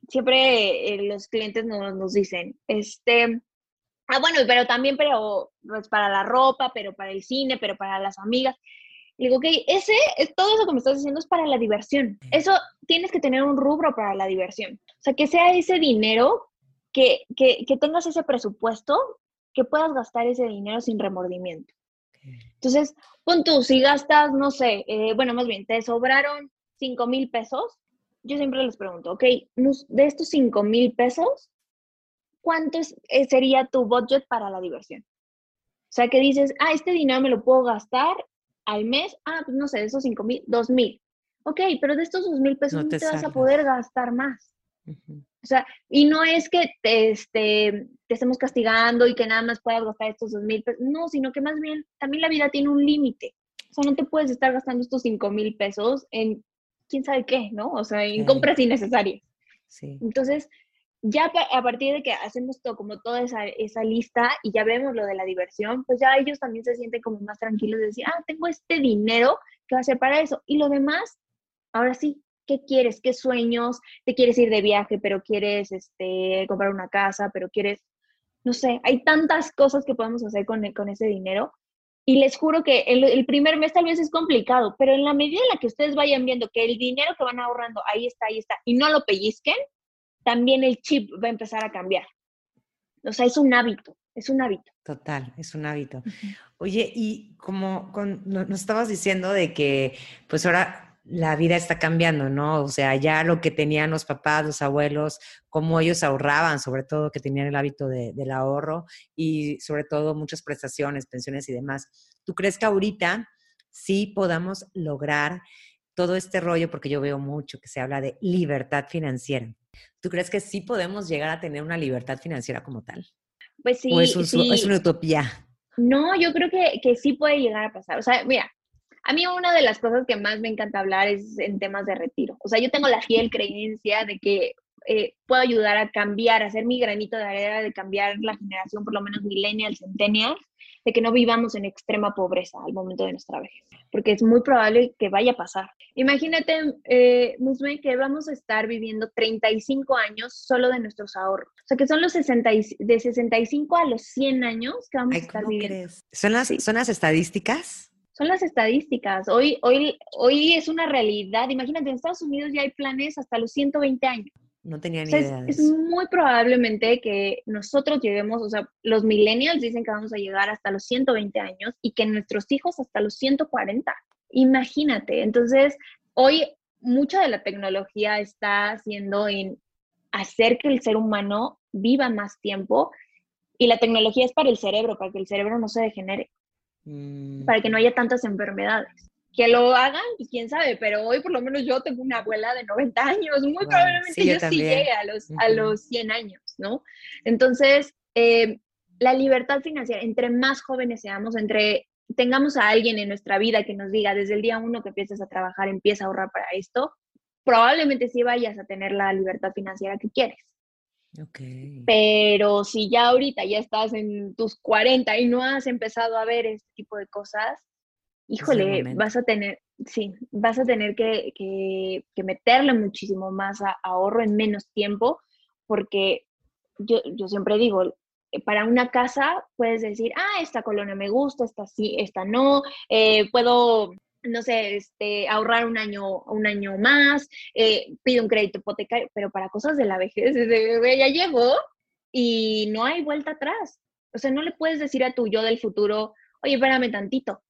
siempre eh, los clientes nos, nos dicen, este, ah, bueno, pero también, pero pues para la ropa, pero para el cine, pero para las amigas. Digo, ok, ese, es, todo eso que me estás diciendo es para la diversión. Eso tienes que tener un rubro para la diversión. O sea, que sea ese dinero, que, que, que tengas ese presupuesto, que puedas gastar ese dinero sin remordimiento. Entonces, pon tú, si gastas, no sé, eh, bueno, más bien, te sobraron 5 mil pesos, yo siempre les pregunto, ok, de estos 5 mil pesos, ¿cuánto eh, sería tu budget para la diversión? O sea, que dices, ah, este dinero me lo puedo gastar al mes, ah, pues no sé, de esos 5 mil, 2 mil. Ok, pero de estos 2 mil pesos no te, vas a poder gastar más. O sea, y no es que te, este, te estemos castigando y que nada más puedas gastar estos 2 mil pesos, no, sino que más bien también la vida tiene un límite. O sea, no te puedes estar gastando estos 5 mil pesos en quién sabe qué, ¿no? O sea, en compras innecesarias. Sí. Entonces, ya a partir de que hacemos todo, como toda esa, esa, lista y ya vemos lo de la diversión, pues ya ellos también se sienten como más tranquilos de decir, ah, tengo este dinero que va a ser para eso. Y lo demás, ahora sí, ¿qué quieres? ¿Qué sueños? ¿Te quieres ir de viaje, pero quieres este, comprar una casa, pero quieres, no sé, hay tantas cosas que podemos hacer con, con ese dinero y les juro que el, primer mes tal vez es complicado, pero en la medida en la que ustedes vayan viendo que el dinero que van ahorrando ahí está, ahí está, y no lo pellizquen, también el chip va a empezar a cambiar. O sea, es un hábito, es un hábito. Total, es un hábito. Oye, y como nos estabas diciendo de que, pues ahora la vida está cambiando, ¿no? O sea, ya lo que tenían los papás, los abuelos, cómo ellos ahorraban, sobre todo que tenían el hábito del ahorro y sobre todo muchas prestaciones, pensiones y demás. ¿Tú crees que ahorita sí podamos lograr todo este rollo? Porque yo veo mucho que se habla de libertad financiera. ¿Tú crees que sí podemos llegar a tener una libertad financiera como tal? Pues sí. ¿O es, una utopía? No, yo creo que, que sí puede llegar a pasar. O sea, mira, a mí una de las cosas que más me encanta hablar es en temas de retiro. O sea, yo tengo la fiel creencia de que eh, puedo ayudar a cambiar, a hacer mi granito de arena de cambiar la generación, por lo menos millennials, centennials, de que no vivamos en extrema pobreza al momento de nuestra vejez, porque es muy probable que vaya a pasar. Imagínate, eh, Musme, que vamos a estar viviendo 35 años solo de nuestros ahorros. O sea, que son los 60 de 65 a los 100 años que vamos a estar viviendo. ¿Son las, ¿Son las estadísticas? son las estadísticas. Hoy, hoy, hoy es una realidad. Imagínate, en Estados Unidos ya hay planes hasta los 120 años. No tenía ni idea. Es, muy probablemente que nosotros lleguemos, o sea, los millennials dicen que vamos a llegar hasta los 120 años y que nuestros hijos hasta los 140. Imagínate. Entonces, hoy mucha de la tecnología está haciendo en hacer que el ser humano viva más tiempo y la tecnología es para el cerebro, para que el cerebro no se degenere. Mm. para que no haya tantas enfermedades. Que lo hagan, pues quién sabe, pero hoy por lo menos yo tengo una abuela de 90 años, muy probablemente yo, sí llegue a los, a los 100 años, ¿no? Entonces, eh, la libertad financiera, entre más jóvenes seamos, entre tengamos a alguien en nuestra vida que nos diga desde el día uno que empiezas a trabajar, empieza a ahorrar para esto, probablemente sí vayas a tener la libertad financiera que quieres. Pero si ya ahorita ya estás en tus 40 y no has empezado a ver este tipo de cosas, híjole, vas a tener, sí, vas a tener que, que, meterle muchísimo más a, ahorro en menos tiempo, porque yo, yo siempre digo, eh, para una casa puedes decir, ah, esta colonia me gusta, esta sí, esta no, eh, puedo no sé, este, ahorrar un año, un año más, eh, pide un crédito hipotecario, pero para cosas de la vejez, [laughs] ya llegó y no hay vuelta atrás. O sea, no le puedes decir a tu yo del futuro, oye, espérame tantito,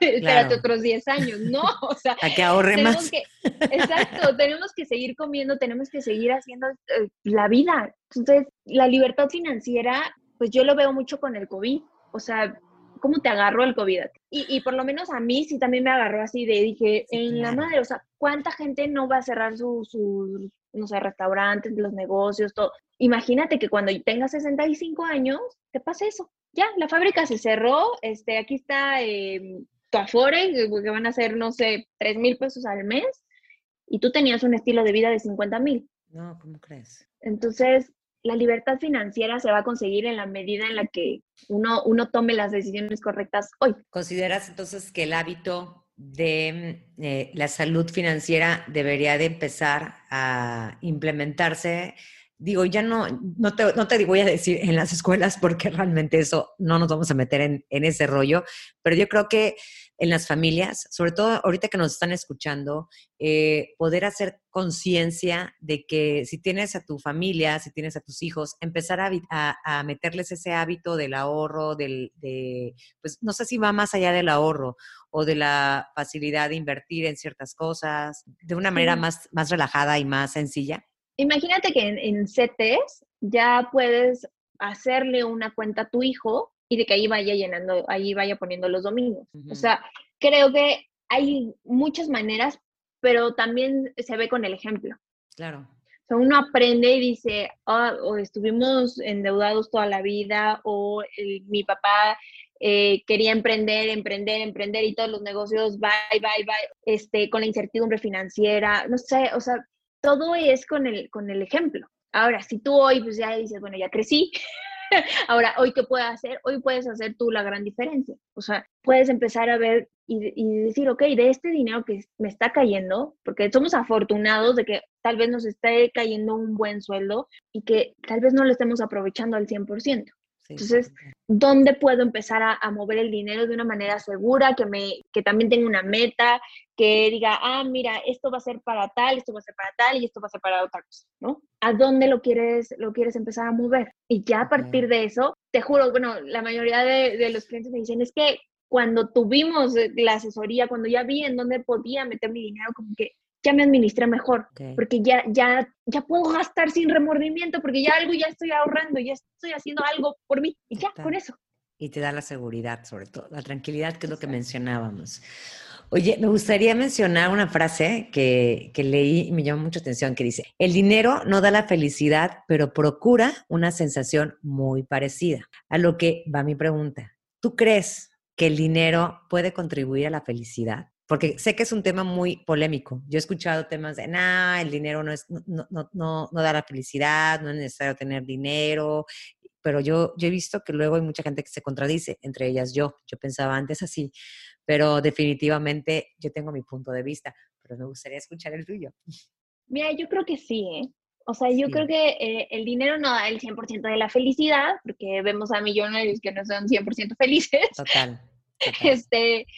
espérate otros 10 años. No, [laughs] o sea, a que ahorre más. exacto, tenemos que seguir comiendo, tenemos que seguir haciendo eh, la vida. Entonces, la libertad financiera, pues yo lo veo mucho con el COVID. O sea, cómo te agarró el COVID. Y, y, por lo menos a mí sí también me agarró así de, dije, en la madre, o sea, ¿cuánta gente no va a cerrar sus, su, no sé, restaurantes, los negocios, todo? Imagínate que cuando tengas 65 años, te pase eso. Ya, la fábrica se cerró, este, aquí está, em, tu afore, que van a ser, no sé, 3 mil pesos al mes, y tú tenías un estilo de vida de 50 mil. No, ¿cómo crees? Entonces, la libertad financiera se va a conseguir en la medida en la que uno, uno tome las decisiones correctas hoy. ¿Consideras entonces que el hábito de eh, la salud financiera debería de empezar a implementarse digo, ya no, no te, no te voy a decir en las escuelas porque realmente eso no nos vamos a meter en, en, ese rollo, pero yo creo que en las familias, sobre todo ahorita que nos están escuchando, eh, poder hacer conciencia de que si tienes a tu familia, si tienes a tus hijos, empezar a, a, meterles ese hábito del ahorro, del, de, pues no sé si va más allá del ahorro o de la facilidad de invertir en ciertas cosas de una manera más, más relajada y más sencilla Imagínate que en, en CETES ya puedes hacerle una cuenta a tu hijo y de que ahí vaya llenando, ahí vaya poniendo los domingos. O sea, creo que hay muchas maneras, pero también se ve con el ejemplo. Claro. O sea, uno aprende y dice, ah, o estuvimos endeudados toda la vida, o mi papá eh, quería emprender, emprender, emprender y todos los negocios, bye, bye, bye, este, con la incertidumbre financiera, no sé, o sea, todo es con el, con el ejemplo. Ahora, si tú hoy pues ya dices, bueno, ya crecí, [laughs] ahora, hoy qué puedo hacer, hoy puedes hacer tú la gran diferencia. O sea, puedes empezar a ver y, y, decir, ok, de este dinero que me está cayendo, porque somos afortunados de que tal vez nos esté cayendo un buen sueldo y que tal vez no lo estemos aprovechando al 100%. Entonces, ¿dónde puedo empezar a, mover el dinero de una manera segura, que, me, que también tenga una meta, que diga, ah, mira, esto va a ser para tal, esto va a ser para tal y esto va a ser para otra cosa, ¿no? ¿A dónde lo quieres, lo quieres empezar a mover? Y ya a partir de eso, te juro, bueno, la mayoría de, de los clientes me dicen, es que cuando tuvimos la asesoría, cuando ya vi en dónde podía meter mi dinero, como que ya me administré mejor, porque ya, ya, ya puedo gastar sin remordimiento, porque ya algo ya estoy ahorrando, ya estoy haciendo algo por mí, y ya, con eso. Y te da la seguridad, sobre todo, la tranquilidad, que es lo que mencionábamos. Oye, me gustaría mencionar una frase que, que leí y me llamó mucha atención, que dice, el dinero no da la felicidad, pero procura una sensación muy parecida. A lo que va mi pregunta, ¿tú crees que el dinero puede contribuir a la felicidad? Porque sé que es un tema muy polémico. Yo he escuchado temas de, nah, el dinero no, es, no, no, no, no da la felicidad, no es necesario tener dinero, pero yo, yo he visto que luego hay mucha gente que se contradice, entre ellas yo. Yo pensaba antes así, pero definitivamente yo tengo mi punto de vista, pero me gustaría escuchar el tuyo. Mira, yo creo que sí, ¿eh? O sea, yo creo que eh, el dinero no da el 100% de la felicidad, porque vemos a millonarios que no son 100% felices. Total. [laughs] total. Este,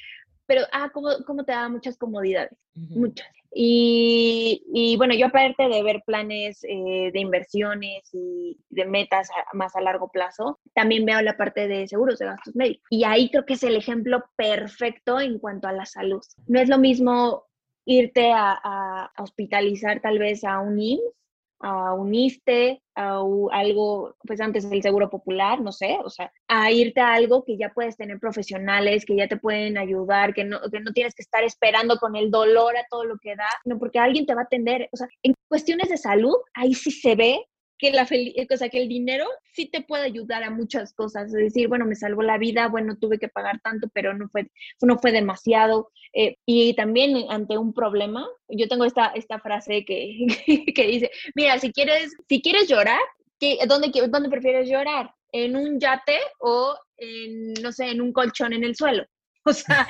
pero, ah, ¿cómo, cómo te da muchas comodidades? Muchas. Y, y, bueno, yo aparte de ver planes eh, de inversiones y de metas más a largo plazo, también veo la parte de seguros de gastos médicos. Y ahí creo que es el ejemplo perfecto en cuanto a la salud. No es lo mismo irte a, a hospitalizar tal vez a un IMSS a un ISTE, a algo, pues antes del seguro popular, no sé, o sea, a irte a algo que ya puedes tener profesionales, que ya te pueden ayudar, que no, que no tienes que estar esperando con el dolor a todo lo que da, no, porque alguien te va a atender. O sea, en cuestiones de salud, ahí sí se ve que, la o sea, que el dinero sí te puede ayudar a muchas cosas. Es decir, bueno, me salvó la vida, bueno, tuve que pagar tanto, pero no fue, no fue demasiado. Eh, y también ante un problema, yo tengo esta, esta frase que, [laughs] que dice, mira, si quieres, si quieres llorar, ¿qué, dónde, ¿dónde prefieres llorar? ¿En un yate o en, no sé, en un colchón en el suelo? [laughs] O sea...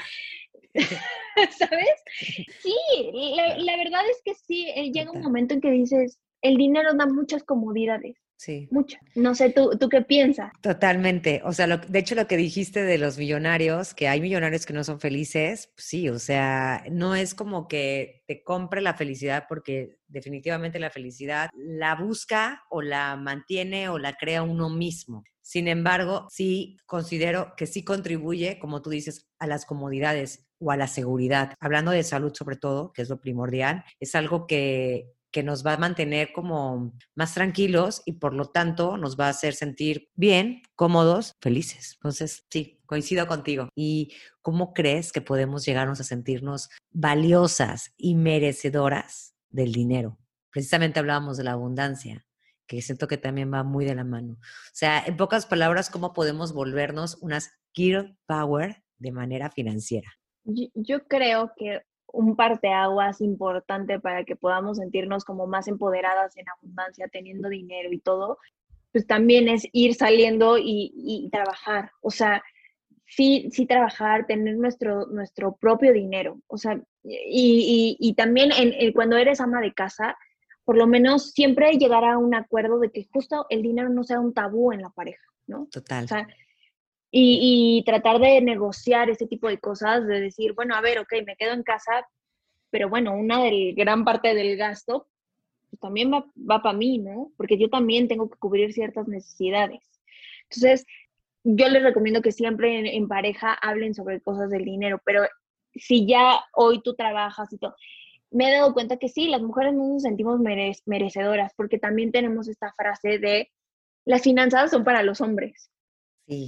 [laughs] ¿Sabes? Sí, la, la, verdad es que sí, eh, llega un momento en que dices, el dinero da muchas comodidades. Sí. Muchas. No sé, ¿tú, tú qué piensas? Totalmente. O sea, de hecho lo que dijiste de los millonarios, que hay millonarios que no son felices, pues sí, o sea, no es como que te compre la felicidad porque definitivamente la felicidad la busca o la mantiene o la crea uno mismo. Sin embargo, sí considero que sí contribuye, como tú dices, a las comodidades o a la seguridad. Hablando de salud sobre todo, que es lo primordial, es algo que que nos va a mantener como más tranquilos y por lo tanto nos va a hacer sentir bien, cómodos, felices. Entonces, sí, coincido contigo. ¿Y cómo crees que podemos llegarnos a sentirnos valiosas y merecedoras del dinero? Precisamente hablábamos de la abundancia que siento que también va muy de la mano. O sea, en pocas palabras, ¿cómo podemos volvernos unas gear power de manera financiera? Yo, creo que un parteaguas importante para que podamos sentirnos como más empoderadas en abundancia, teniendo dinero y todo, pues también es ir saliendo y, trabajar. O sea, sí, sí trabajar, tener nuestro, nuestro propio dinero. O sea, y, también en, cuando eres ama de casa, por lo menos siempre llegar a un acuerdo de que justo el dinero no sea un tabú en la pareja, ¿no? Total. O sea, y, tratar de negociar ese tipo de cosas, de decir, bueno, a ver, ok, me quedo en casa, pero bueno, una del, gran parte del gasto pues también va, va para mí, ¿no? Porque yo también tengo que cubrir ciertas necesidades. Entonces, yo les recomiendo que siempre en, pareja hablen sobre cosas del dinero, pero si ya hoy tú trabajas y todo, me he dado cuenta que sí, las mujeres no nos sentimos merecedoras, porque también tenemos esta frase de las finanzas son para los hombres.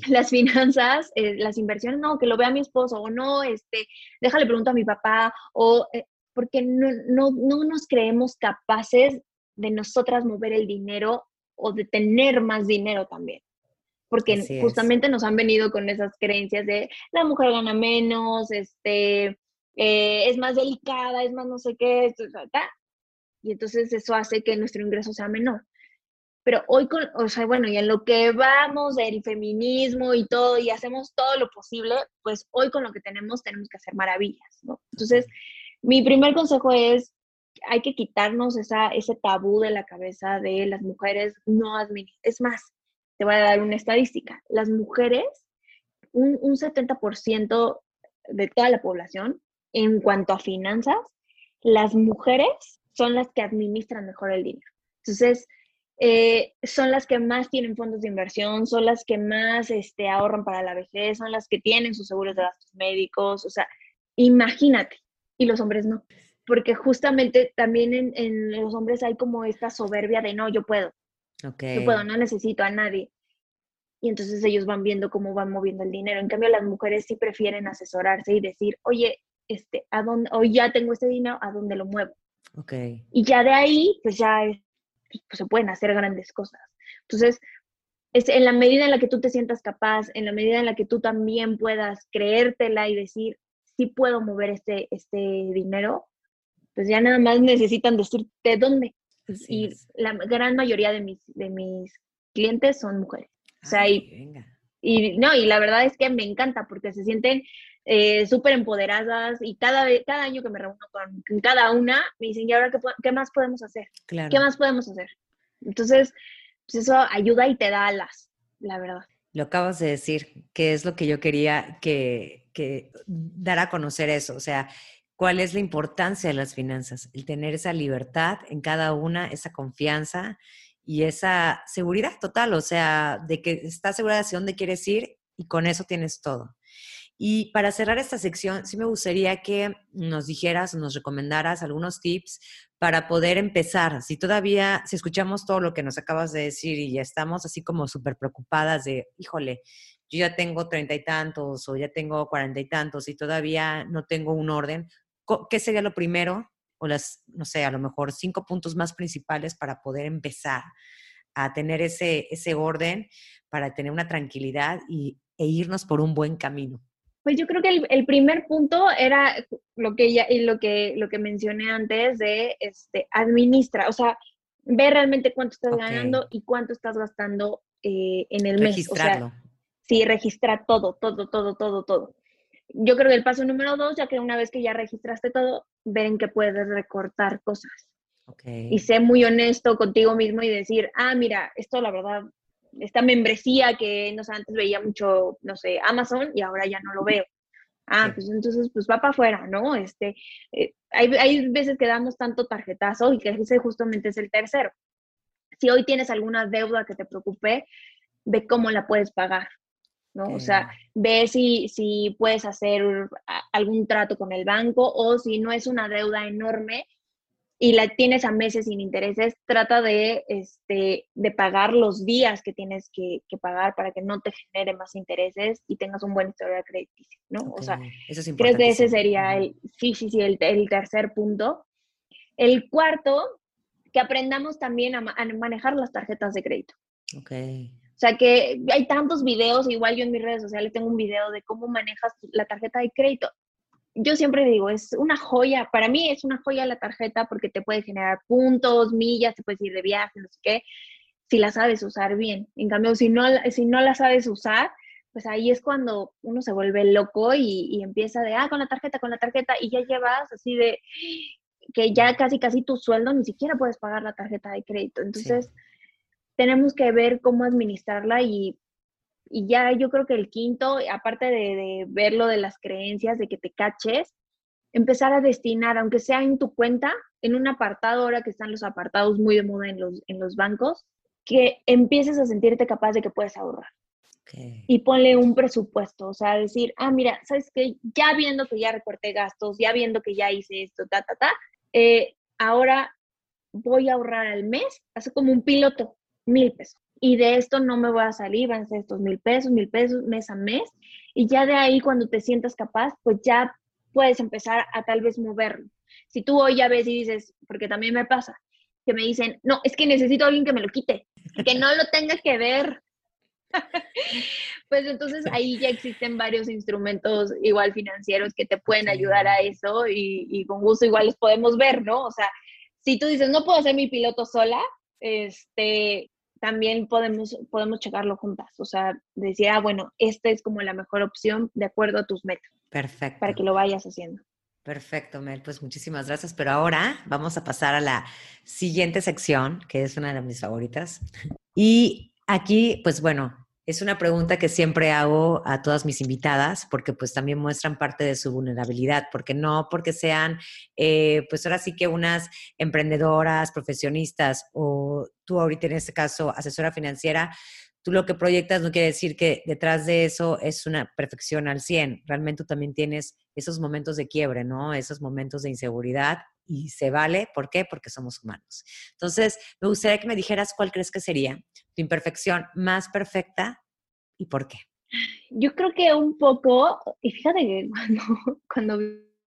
Las finanzas, eh, las inversiones, no, que lo vea mi esposo, o no, este, déjale preguntar a mi papá, o eh, porque no, no, no nos creemos capaces de nosotras mover el dinero o de tener más dinero también. Porque justamente nos han venido con esas creencias de la mujer gana menos, este, eh, es más delicada, es más no sé qué, esto, y entonces eso hace que nuestro ingreso sea menor. Pero hoy, con, o sea, bueno, y en lo que vamos del feminismo y todo, y hacemos todo lo posible, pues hoy con lo que tenemos tenemos que hacer maravillas, ¿no? Entonces, mi primer consejo es, hay que quitarnos esa, ese tabú de la cabeza de las mujeres no administran. Es más, te voy a dar una estadística. Las mujeres, un, un 70% de toda la población, en cuanto a finanzas, las mujeres son las que administran mejor el dinero. Entonces, eh, son las que más tienen fondos de inversión, son las que más este, ahorran para la vejez, son las que tienen sus seguros de gastos médicos, o sea, imagínate, y los hombres no, porque justamente también en, los hombres hay como esta soberbia de no, yo puedo, okay. yo puedo, no necesito a nadie. Y entonces ellos van viendo cómo van moviendo el dinero. En cambio, las mujeres sí prefieren asesorarse y decir, oye, este, ¿a dónde, hoy ya tengo este dinero, ¿a dónde lo muevo? Okay. Y ya de ahí, pues ya es pues, se pueden hacer grandes cosas. Entonces, es en la medida en la que tú te sientas capaz, en la medida en la que tú también puedas creértela y decir, sí puedo mover este, este dinero, pues ya nada más necesitan decirte dónde. y la gran mayoría de mis, de mis clientes son mujeres. o sea, y, y, no, y la verdad es que me encanta porque se sienten eh, súper empoderadas y cada, cada año que me reúno con, cada una, me dicen, ¿y ahora qué, más podemos hacer? ¿Qué más podemos hacer? Entonces, pues eso ayuda y te da alas, la verdad. Lo acabas de decir, que es lo que yo quería que, que dar a conocer eso, o sea, cuál es la importancia de las finanzas, el tener esa libertad en cada una, esa confianza y esa seguridad total, o sea, de que estás segura de hacia dónde quieres ir y con eso tienes todo. Y para cerrar esta sección, sí me gustaría que nos dijeras, nos recomendaras algunos tips para poder empezar. Si todavía, si escuchamos todo lo que nos acabas de decir y ya estamos así como súper preocupadas de, híjole, yo ya tengo treinta y tantos o ya tengo cuarenta y tantos y todavía no tengo un orden, ¿qué sería lo primero? O las, no sé, a lo mejor cinco puntos más principales para poder empezar a tener ese, ese orden, para tener una tranquilidad y, e irnos por un buen camino. Pues yo creo que el, primer punto era lo que ya, y lo que, lo que mencioné antes de este, administra, o sea, ver realmente cuánto estás ganando y cuánto estás gastando eh, en el mes. Registrarlo. sí, registra todo, todo, todo, todo, todo. Yo creo que el paso número dos, ya que una vez que ya registraste todo, ver en qué puedes recortar cosas. Y sé muy honesto contigo mismo y decir, ah, mira, esto la verdad esta membresía que no sé, antes veía mucho, no sé, Amazon y ahora ya no lo veo. Ah, pues entonces pues va para afuera, ¿no? Este, eh, hay, hay, veces que damos tanto tarjetazo y que ese justamente es el tercero. Si hoy tienes alguna deuda que te preocupe, ve cómo la puedes pagar, ¿no? O sea, ve si, si puedes hacer algún trato con el banco o si no es una deuda enorme, y la tienes a meses sin intereses, trata de, este, de pagar los días que tienes que, pagar para que no te genere más intereses y tengas un buen historial crediticio, ¿no? o sea, creo que ese sería el, sí, sí, sí, el, tercer punto. El cuarto, que aprendamos también a, manejar las tarjetas de crédito. Ok. O sea que hay tantos videos, igual yo en mis redes sociales tengo un video de cómo manejas la tarjeta de crédito yo siempre digo, es una joya, para mí es una joya la tarjeta porque te puede generar puntos, millas, te puedes ir de viaje, no sé qué, si la sabes usar bien. En cambio, si no, si no la sabes usar, pues ahí es cuando uno se vuelve loco y, y, empieza de, ah, con la tarjeta, con la tarjeta, y ya llevas así de que ya casi, casi tu sueldo ni siquiera puedes pagar la tarjeta de crédito. Entonces, tenemos que ver cómo administrarla y, y, ya yo creo que el quinto, aparte de, de ver lo de las creencias, de que te caches, empezar a destinar, aunque sea en tu cuenta, en un apartado, ahora que están los apartados muy de moda en los, en los bancos, que empieces a sentirte capaz de que puedes ahorrar. Y ponle un presupuesto, o sea, decir, ah, mira, ¿sabes qué? Ya viendo que ya recorté gastos, ya viendo que ya hice esto, ta, ta, ta, eh, ahora voy a ahorrar al mes, hace como un piloto, mil pesos. Y de esto no me voy a salir, van a ser estos mil pesos, mil pesos mes a mes. Y ya de ahí, cuando te sientas capaz, pues ya puedes empezar a tal vez moverlo. Si tú hoy ya ves y dices, porque también me pasa, que me dicen, no, es que necesito a alguien que me lo quite, que no lo tenga que ver [laughs] pues entonces ahí ya existen varios instrumentos igual financieros que te pueden ayudar a eso y, con gusto igual los podemos ver, ¿no? O sea, si tú dices, no puedo ser mi piloto sola, este, también podemos, podemos checarlo juntas. O sea, decir, ah, bueno, esta es como la mejor opción de acuerdo a tus metas. Perfecto. Para que lo vayas haciendo. Perfecto, Mel. Pues muchísimas gracias. Pero ahora vamos a pasar a la siguiente sección, que es una de mis favoritas. Y aquí, pues bueno, es una pregunta que siempre hago a todas mis invitadas porque pues también muestran parte de su vulnerabilidad, porque no porque sean, eh, pues ahora sí que unas emprendedoras, profesionistas o tú ahorita en este caso asesora financiera, tú lo que proyectas no quiere decir que detrás de eso es una perfección al 100. Realmente tú también tienes esos momentos de quiebre, ¿no? Esos momentos de inseguridad y se vale. ¿Por qué? Porque somos humanos. Entonces, me gustaría que me dijeras cuál crees que sería tu imperfección más perfecta y por qué. Yo creo que un poco, y fíjate que cuando, [laughs] cuando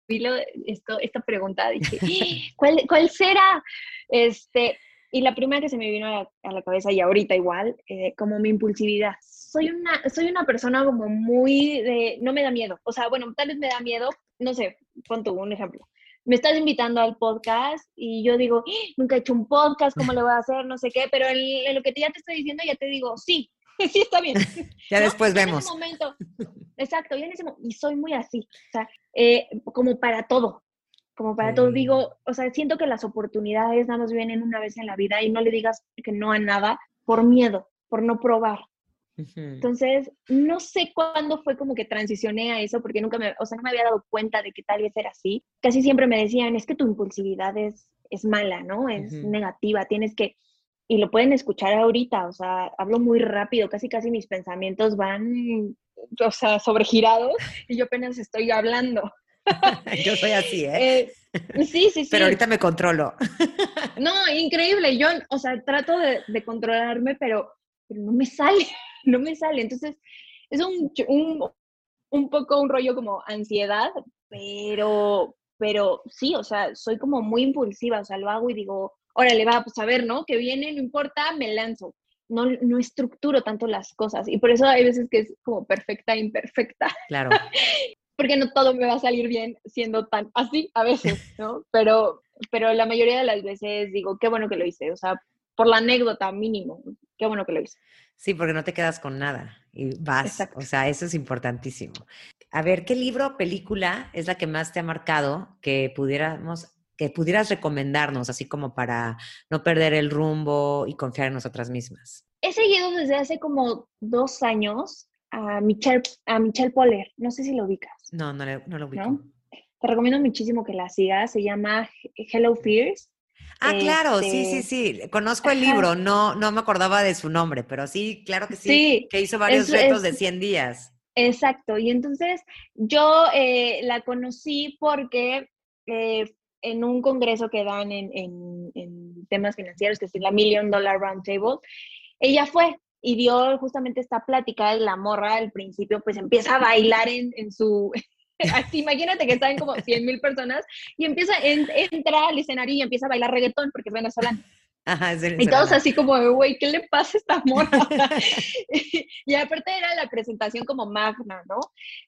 vi esto, esta pregunta, dije, [laughs] ¿cuál, ¿cuál, será? Este, y la primera que se me vino a la, cabeza, y ahorita igual, eh, como mi impulsividad. Soy una, soy una persona como muy de, no me da miedo. O sea, bueno, tal vez me da miedo, no sé, ponte un ejemplo me estás invitando al podcast y yo digo, ¡Ah! nunca he hecho un podcast, ¿cómo le voy a hacer? No sé qué, pero en, lo que ya te estoy diciendo ya te digo, sí, [laughs] sí está bien. [laughs] ya después vemos. En ese momento, exacto, en ese y soy muy así, o sea, eh, como para todo, como para todo, digo, o sea, siento que las oportunidades nada más vienen una vez en la vida y no le digas que no a nada por miedo, por no probar. Entonces, no sé cuándo fue como que transicioné a eso, porque nunca me, o sea, no me había dado cuenta de que tal vez era así. Casi siempre me decían, es que tu impulsividad es, es mala, ¿no? Es negativa, tienes que, y lo pueden escuchar ahorita, o sea, hablo muy rápido, casi casi mis pensamientos van, o sea, sobregirados y yo apenas estoy hablando. [laughs] yo soy así, ¿eh? ¿eh? Sí, sí, sí. Pero ahorita me controlo. [laughs] no, increíble. Yo, o sea, trato de, de controlarme, pero, pero no me sale [laughs] no me sale. Entonces, es un, un, un poco un rollo como ansiedad, pero, pero sí, o sea, soy como muy impulsiva, o sea, lo hago y digo, órale, va, pues a ver, ¿no? Que viene, no importa, me lanzo. No, no estructuro tanto las cosas y por eso hay veces que es como perfecta imperfecta. Claro. Porque no todo me va a salir bien siendo tan así a veces, [laughs] ¿no? Pero, pero la mayoría de las veces digo, qué bueno que lo hice, o sea, por la anécdota mínimo, qué bueno que lo hice. Sí, porque no te quedas con nada y vas. O sea, eso es importantísimo. A ver, ¿qué libro o película es la que más te ha marcado que pudiéramos que pudieras recomendarnos, así como para no perder el rumbo y confiar en nosotras mismas? He seguido desde hace como dos años a Michelle, a Michelle Poller. No sé si lo ubicas. No, no, no lo ubico. Te recomiendo muchísimo que la sigas. Se llama Hello Fears. Ah, claro, sí, sí, este, sí. Conozco el libro, no, no me acordaba de su nombre, pero sí, claro que sí, que hizo varios retos de 100 días. Exacto, y entonces yo eh, la conocí porque eh, en un congreso que dan en, temas financieros, que es la Million Dollar Round Table, ella fue y dio justamente esta plática de la morra al principio, pues empieza a bailar en, en su, [laughs] Así, imagínate que están como 100 mil personas y empieza, entra al escenario y empieza a bailar reggaetón porque es venezolano. y todos así como, güey, ¿qué le pasa a esta morra? [laughs] [laughs] y aparte era la presentación como magna, ¿no?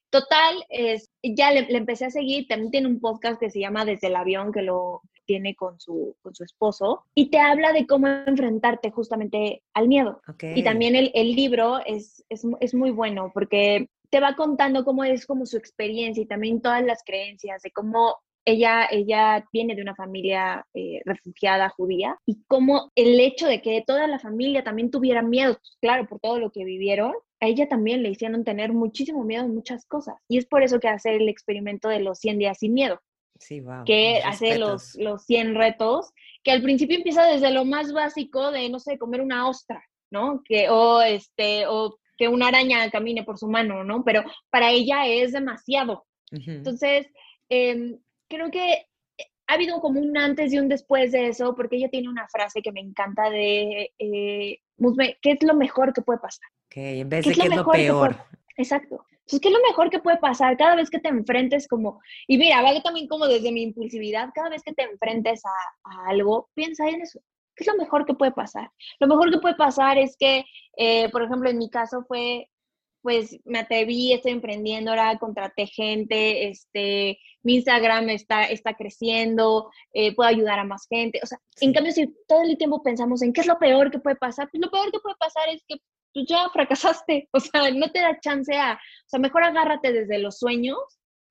Total, es, ya le, empecé a seguir, también tiene un podcast que se llama Desde el avión, que lo tiene con su, con su esposo, y te habla de cómo enfrentarte justamente al miedo. Y también el, el libro es, es, es muy bueno porque te va contando cómo es como su experiencia y también todas las creencias de cómo ella, ella viene de una familia eh, refugiada judía y cómo el hecho de que toda la familia también tuviera miedo, pues, claro, por todo lo que vivieron, a ella también le hicieron tener muchísimo miedo en muchas cosas. Y es por eso que hace el experimento de los 100 días sin miedo. Sí, wow. Que hace los, los 100 retos, que al principio empieza desde lo más básico de, no sé, comer una ostra, ¿no? Que, o, este, o que una araña camine por su mano, ¿no? Pero para ella es demasiado. Entonces, eh, creo que ha habido como un antes y un después de eso, porque ella tiene una frase que me encanta de, eh, ¿qué es lo mejor que puede pasar? Que en vez de qué es lo, peor. exacto. Entonces, ¿qué es lo mejor que puede pasar? Cada vez que te enfrentes como, y mira, vale también como desde mi impulsividad, cada vez que te enfrentes a, algo, piensa en eso. ¿Qué es lo mejor que puede pasar? Lo mejor que puede pasar es que, eh, por ejemplo, en mi caso fue pues me atreví, estoy emprendiendo ahora, contraté gente, este, mi Instagram está, está creciendo, eh, puedo ayudar a más gente. O sea, en cambio, si todo el tiempo pensamos en qué es lo peor que puede pasar, pues lo peor que puede pasar es que tú ya fracasaste, [laughs] o sea, no te da chance a, o sea, mejor agárrate desde los sueños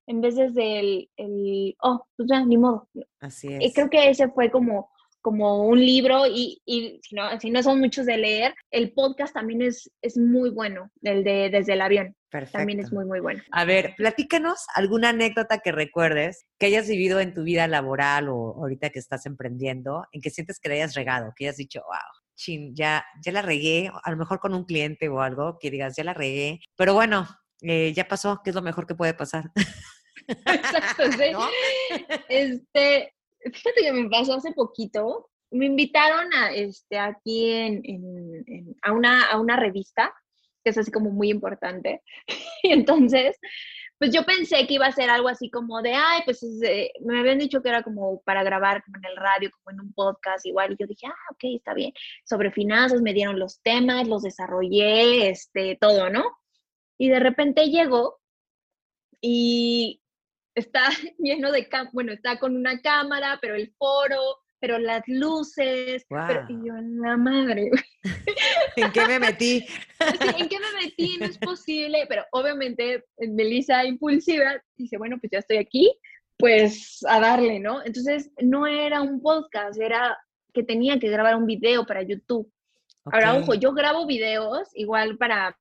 en vez desde el, el oh, pues ya, ni modo. Así es. Y creo que ese fue como como un libro y, y si, no, si, no, son muchos de leer, el podcast también es, es muy bueno, el de Desde el Avión. Perfecto. También es muy, muy bueno. A ver, platícanos alguna anécdota que recuerdes que hayas vivido en tu vida laboral o ahorita que estás emprendiendo, en que sientes que le hayas regado, que hayas dicho, wow, chin, ya, ya la regué, a lo mejor con un cliente o algo, que digas, ya la regué, pero bueno, eh, ya pasó, ¿qué es lo mejor que puede pasar? [laughs] Exacto, [laughs] sí. Este, fíjate que me pasó hace poquito, me invitaron a, este, aquí en, en, a, una, a una revista, que es así como muy importante, [laughs] y entonces, pues yo pensé que iba a ser algo así como de, ay, pues me habían dicho que era como para grabar como en el radio, como en un podcast igual, y yo dije, ah, ok, está bien, sobre finanzas, me dieron los temas, los desarrollé, este, todo, ¿no? Y de repente llegó y está [laughs] lleno de, bueno, está con una cámara, pero el foro, pero las luces, pero, y yo, la madre. [laughs] ¿En qué me metí? ¿En qué me metí? No es posible, pero obviamente Melissa impulsiva dice, bueno, pues ya estoy aquí, pues a darle, ¿no? Entonces no era un podcast, era que tenía que grabar un video para YouTube. Ahora, ojo, yo grabo videos igual para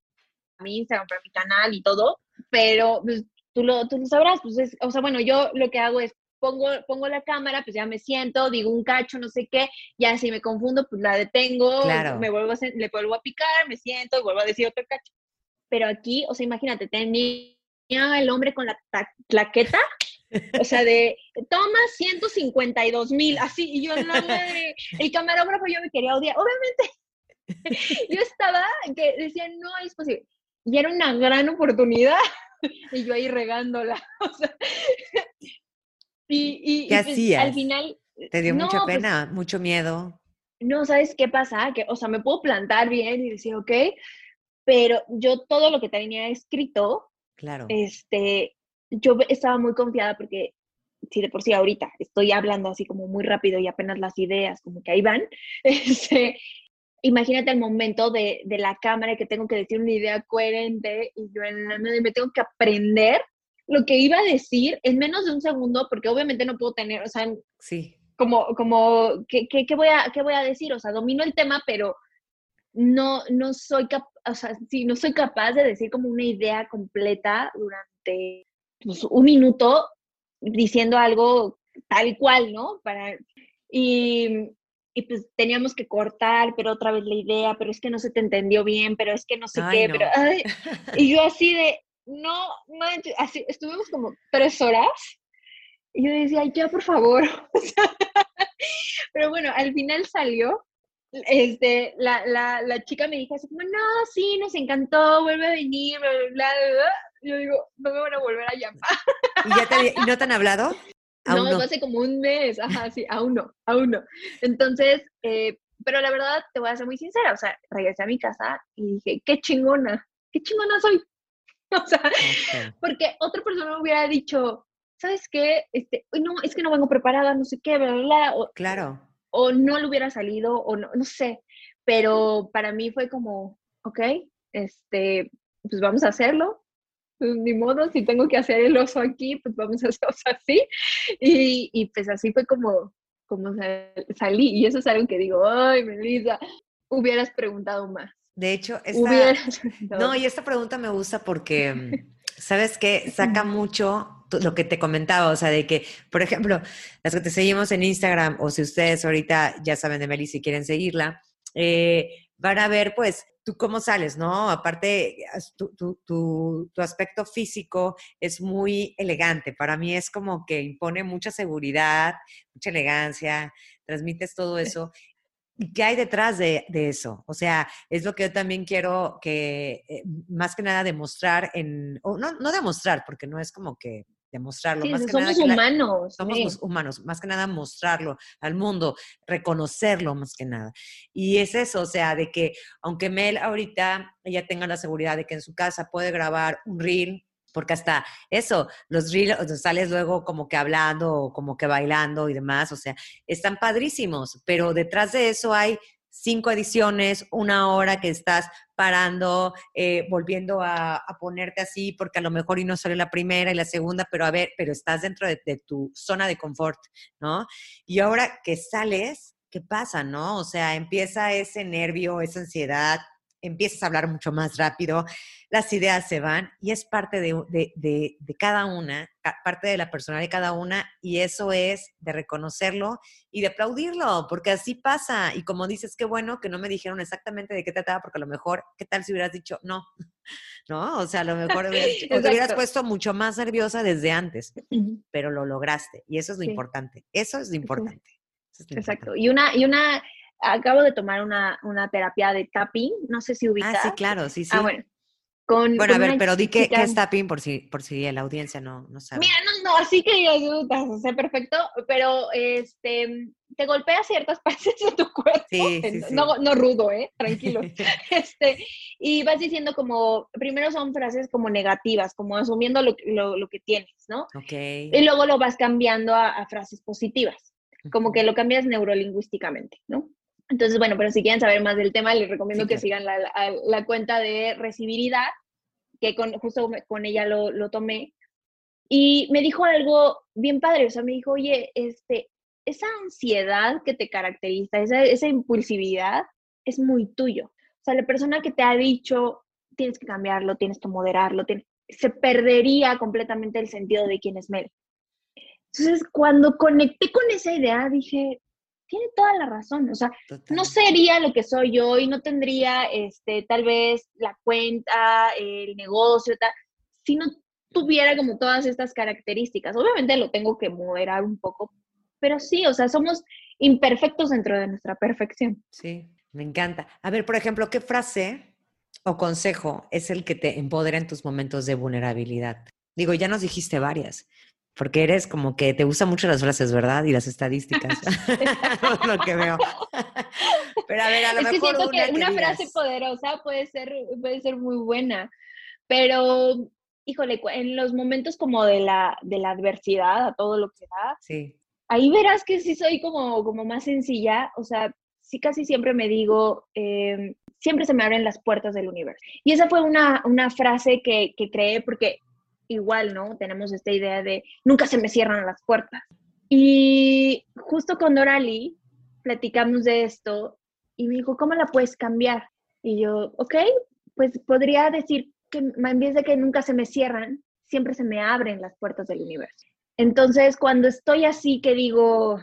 mi Instagram, para mi canal y todo, pero pues, tú lo, tú lo sabrás, pues o sea, bueno, yo lo que hago es pongo, pongo la cámara, pues ya me siento, digo un cacho, no sé qué, ya si me confundo, pues la detengo, me vuelvo a, le vuelvo a picar, me siento y vuelvo a decir otro cacho. Pero aquí, o sea, imagínate, tenía el hombre con la claqueta, o sea, de toma 152 mil, así, y yo no de, el camarógrafo yo me quería odiar, obviamente. [laughs] yo estaba que decía, no es posible. Y era una gran oportunidad. [laughs] y yo ahí regándola. [laughs] O sea, y, y, ¿Qué pues, hacías? Al final. ¿Te dio mucha pues pena, mucho miedo? No, ¿sabes qué pasa? Que, o sea, me puedo plantar bien y decir, ok, pero yo todo lo que tenía escrito, claro. este, yo estaba muy confiada porque si de por sí ahorita estoy hablando así como muy rápido y apenas las ideas como que ahí van, [laughs] este, imagínate el momento de, de, la cámara que tengo que decir una idea coherente y yo en la me tengo que aprender lo que iba a decir en menos de un segundo, porque obviamente no puedo tener, o sea, sí. como, como, ¿qué, qué, qué voy a, ¿qué voy a decir? O sea, domino el tema, pero no, no soy capaz, o sea, sí, no soy capaz de decir como una idea completa durante pues, un minuto diciendo algo tal cual, ¿no? Para, y, y pues teníamos que cortar, pero otra vez la idea, pero es que no se te entendió bien, pero es que no sé qué, pero... y yo así de, no, no, así, estuvimos como tres horas y yo decía, ya, por favor. [laughs] pero bueno, al final salió. Este, la, la, la chica me dijo así como, no, sí, nos encantó, vuelve a venir, bla, bla, bla. Yo digo, no me van a volver a llamar. ¿Y, ya te, ¿y no te han hablado? [laughs] no, hace como un mes, ajá, sí, aún no, aún no. Entonces, eh, pero la verdad, te voy a ser muy sincera, o sea, regresé a mi casa y dije, qué chingona, qué chingona soy. [laughs] O sea, porque otra persona hubiera dicho, ¿sabes qué? Este, no, es que no vengo preparada, no sé qué, bla, bla, bla. O, claro. O no le hubiera salido, o no, no sé. Pero para mí fue como, ok, este, pues vamos a hacerlo. Pues ni modo, si tengo que hacer el oso aquí, pues vamos a hacerlo [laughs] así. Y, y pues así fue como, como salí. Y eso es algo que digo, ay, Melissa, hubieras preguntado más. De hecho, esta, [laughs] no, y esta pregunta me gusta porque, mm, ¿sabes qué? Saca mucho lo que te comentaba, o sea, de que, por ejemplo, las que te seguimos en Instagram, o si ustedes ahorita ya saben de Meli si quieren seguirla, eh, van a ver, pues, tú cómo sales, ¿no? Aparte, tu, tu, tu, tu, aspecto físico es muy elegante. Para mí es como que impone mucha seguridad, mucha elegancia, transmites todo eso. ¿Y qué hay detrás de, eso? O sea, es lo que yo también quiero que, eh, más que nada, demostrar en, o no, no demostrar, porque no es como que demostrarlo. Sí, más que somos humanos. somos humanos, más que nada mostrarlo al mundo, reconocerlo más que nada. Y es eso, o sea, de que aunque Mel ahorita ella tenga la seguridad de que en su casa puede grabar un reel, porque hasta eso, los reels, sales luego como que hablando como que bailando y demás, o sea, están padrísimos, pero detrás de eso hay cinco ediciones, una hora que estás parando, eh, volviendo a, ponerte así, porque a lo mejor y no sale la primera y la segunda, pero a ver, pero estás dentro de, de tu zona de confort, ¿no? Y ahora que sales, ¿qué pasa, no? O sea, empieza ese nervio, esa ansiedad, empiezas a hablar mucho más rápido, las ideas se van y es parte de, de, de, cada una, parte de la persona de cada una y eso es de reconocerlo y de aplaudirlo, porque así pasa. Y como dices, qué bueno que no me dijeron exactamente de qué trataba, porque a lo mejor, ¿qué tal si hubieras dicho no? [laughs] ¿No? O sea, a lo mejor hubieras, [laughs] te hubieras puesto mucho más nerviosa desde antes, pero lo lograste y eso es lo importante. Eso es lo importante. Exacto. Y una, y una acabo de tomar una, una terapia de tapping, no sé si ubicas. Ah, sí, claro, sí, sí. Ah, bueno. Con, bueno, a ver, pero di qué, es tapping por si, por si la audiencia no, no sabe. Mira, no, no, así que yo sé perfecto, pero este, te golpea ciertas [laughs] partes de tu cuerpo. Sí, sí, sí. No, no rudo, ¿eh? Tranquilo. [laughs] [laughs] este, y vas diciendo como, primero son frases como negativas, como asumiendo lo, lo, lo que tienes, ¿no? Ok. Y luego lo vas cambiando a, a frases positivas, como que lo cambias neurolingüísticamente, ¿no? Entonces, bueno, pero si quieren saber más del tema, les recomiendo que sigan la, la, cuenta de Recibiridad, que con, justo con ella lo, lo, tomé. Y me dijo algo bien padre, o sea, me dijo, oye, este, esa ansiedad que te caracteriza, esa, esa impulsividad, es muy tuyo. O sea, la persona que te ha dicho, tienes que cambiarlo, tienes que moderarlo, se perdería completamente el sentido de quién es Mel. Entonces, cuando conecté con esa idea, dije, tiene toda la razón, o sea, no sería lo que soy hoy, no tendría este, tal vez la cuenta, el negocio, tal, si no tuviera como todas estas características. Obviamente lo tengo que moderar un poco, pero sí, o sea, somos imperfectos dentro de nuestra perfección. Sí, me encanta. A ver, por ejemplo, ¿qué frase o consejo es el que te empodera en tus momentos de vulnerabilidad? Digo, ya nos dijiste varias, porque eres como que te gustan mucho las frases, ¿verdad? Y las estadísticas. [laughs] [laughs] lo que veo. Pero a ver, a lo es mejor que siento que una frase poderosa puede ser, puede ser muy buena, pero híjole, en los momentos como de la, de la adversidad, a todo lo que da, sí. ahí verás que sí soy como, como más sencilla, o sea, sí casi siempre me digo, em, siempre se me abren las puertas del universo. Y esa fue una, una frase que, que creé porque igual, ¿no? Tenemos esta idea de nunca se me cierran las puertas. Y justo con Dorali platicamos de esto y me dijo, ¿cómo la puedes cambiar? Y yo, ok, pues podría decir que en vez de que nunca se me cierran, siempre se me abren las puertas del universo. Entonces, cuando estoy así que digo,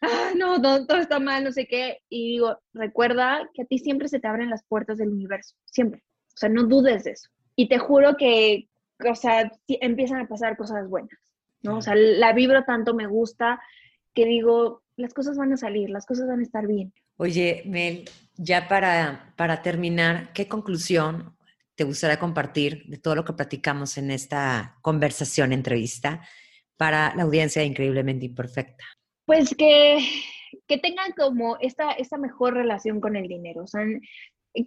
ah, no, todo, todo está mal, no sé qué, y digo, recuerda que a ti siempre se te abren las puertas del universo, siempre. O sea, no dudes de eso. Y te juro que o sea, empiezan a pasar cosas buenas, ¿no? O sea, la vibro tanto, me gusta, que digo, las cosas van a salir, las cosas van a estar bien. Oye, Mel, ya para, para terminar, ¿qué conclusión te gustaría compartir de todo lo que platicamos en esta conversación, entrevista, para la audiencia Increíblemente Imperfecta? Pues que que tengan como esta, esta mejor relación con el dinero. O sea,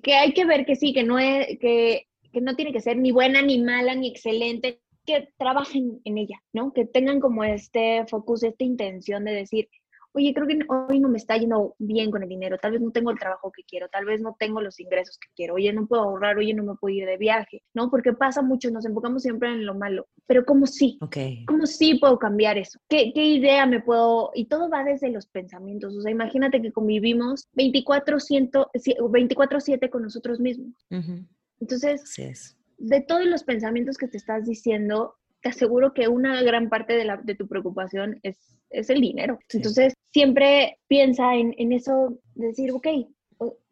que hay que ver que sí, que no, es, que, que no tiene que ser ni buena, ni mala, ni excelente, que trabajen en ella, ¿no? Que tengan como este focus, esta intención de decir, oye, creo que hoy no me está yendo bien con el dinero, tal vez no tengo el trabajo que quiero, tal vez no tengo los ingresos que quiero, oye, no puedo ahorrar, oye, no me puedo ir de viaje, ¿no? Porque pasa mucho, nos enfocamos siempre en lo malo, pero ¿cómo sí? Okay. ¿Cómo sí puedo cambiar eso? ¿Qué, ¿Qué, idea me puedo...? Y todo va desde los pensamientos, o sea, imagínate que convivimos 24-7 con nosotros mismos. Entonces, de todos los pensamientos que te estás diciendo, te aseguro que una gran parte de, la, de tu preocupación es, es el dinero. Entonces, siempre piensa en, en, eso, decir, ok,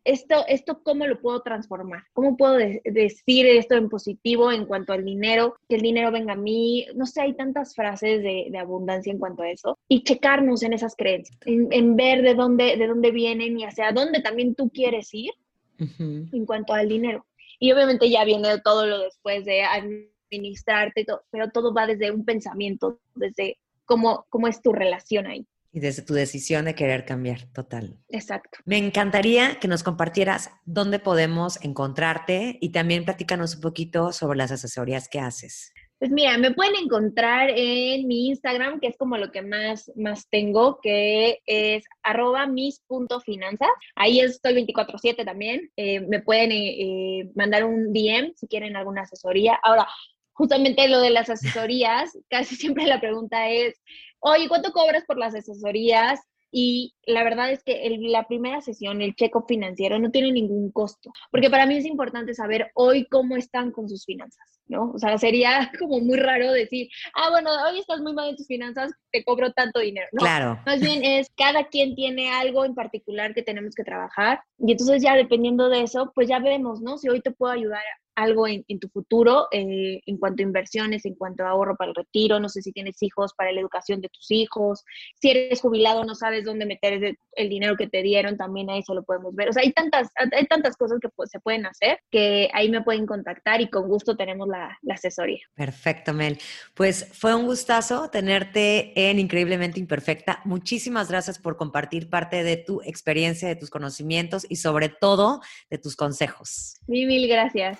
esto, esto cómo lo puedo transformar, cómo puedo decir esto en positivo en cuanto al dinero, que el dinero venga a mí, no sé, hay tantas frases de, de abundancia en cuanto a eso, y checarnos en esas creencias, en, en, ver de dónde, de dónde vienen y hacia dónde también tú quieres ir uh -huh. en cuanto al dinero. Y obviamente ya viene todo lo después de administrarte, todo, pero todo va desde un pensamiento, desde cómo, cómo es tu relación ahí. Y desde tu decisión de querer cambiar, total. Exacto. Me encantaría que nos compartieras dónde podemos encontrarte y también platícanos un poquito sobre las asesorías que haces. Pues mira, me pueden encontrar en mi Instagram, que es como lo que más, más tengo, que es arroba mis.finanzas. Ahí estoy 24/7 también. Eh, me pueden eh, eh, mandar un DM si quieren alguna asesoría. Ahora, justamente lo de las asesorías, [laughs] casi siempre la pregunta es, oye, ¿cuánto cobras por las asesorías? Y la verdad es que la primera sesión, el check-up financiero, no tiene ningún costo, porque para mí es importante saber hoy cómo están con sus finanzas, ¿no? O sea, sería como muy raro decir, ah, bueno, hoy estás muy mal en tus finanzas, te cobro tanto dinero. No, claro. Más bien es, cada quien tiene algo en particular que tenemos que trabajar, y entonces ya dependiendo de eso, pues ya vemos, ¿no? Si hoy te puedo ayudar algo en, en tu futuro eh, en cuanto a inversiones, en cuanto a ahorro para el retiro, no sé si tienes hijos para la educación de tus hijos, si eres jubilado no sabes dónde meter el, dinero que te dieron, también ahí se lo podemos ver. O sea, hay tantas, hay tantas cosas que pues, se pueden hacer que ahí me pueden contactar y con gusto tenemos la, la asesoría. Perfecto, Mel. Pues fue un gustazo tenerte en Increíblemente Imperfecta. Muchísimas gracias por compartir parte de tu experiencia, de tus conocimientos y sobre todo de tus consejos. Mil, mil gracias.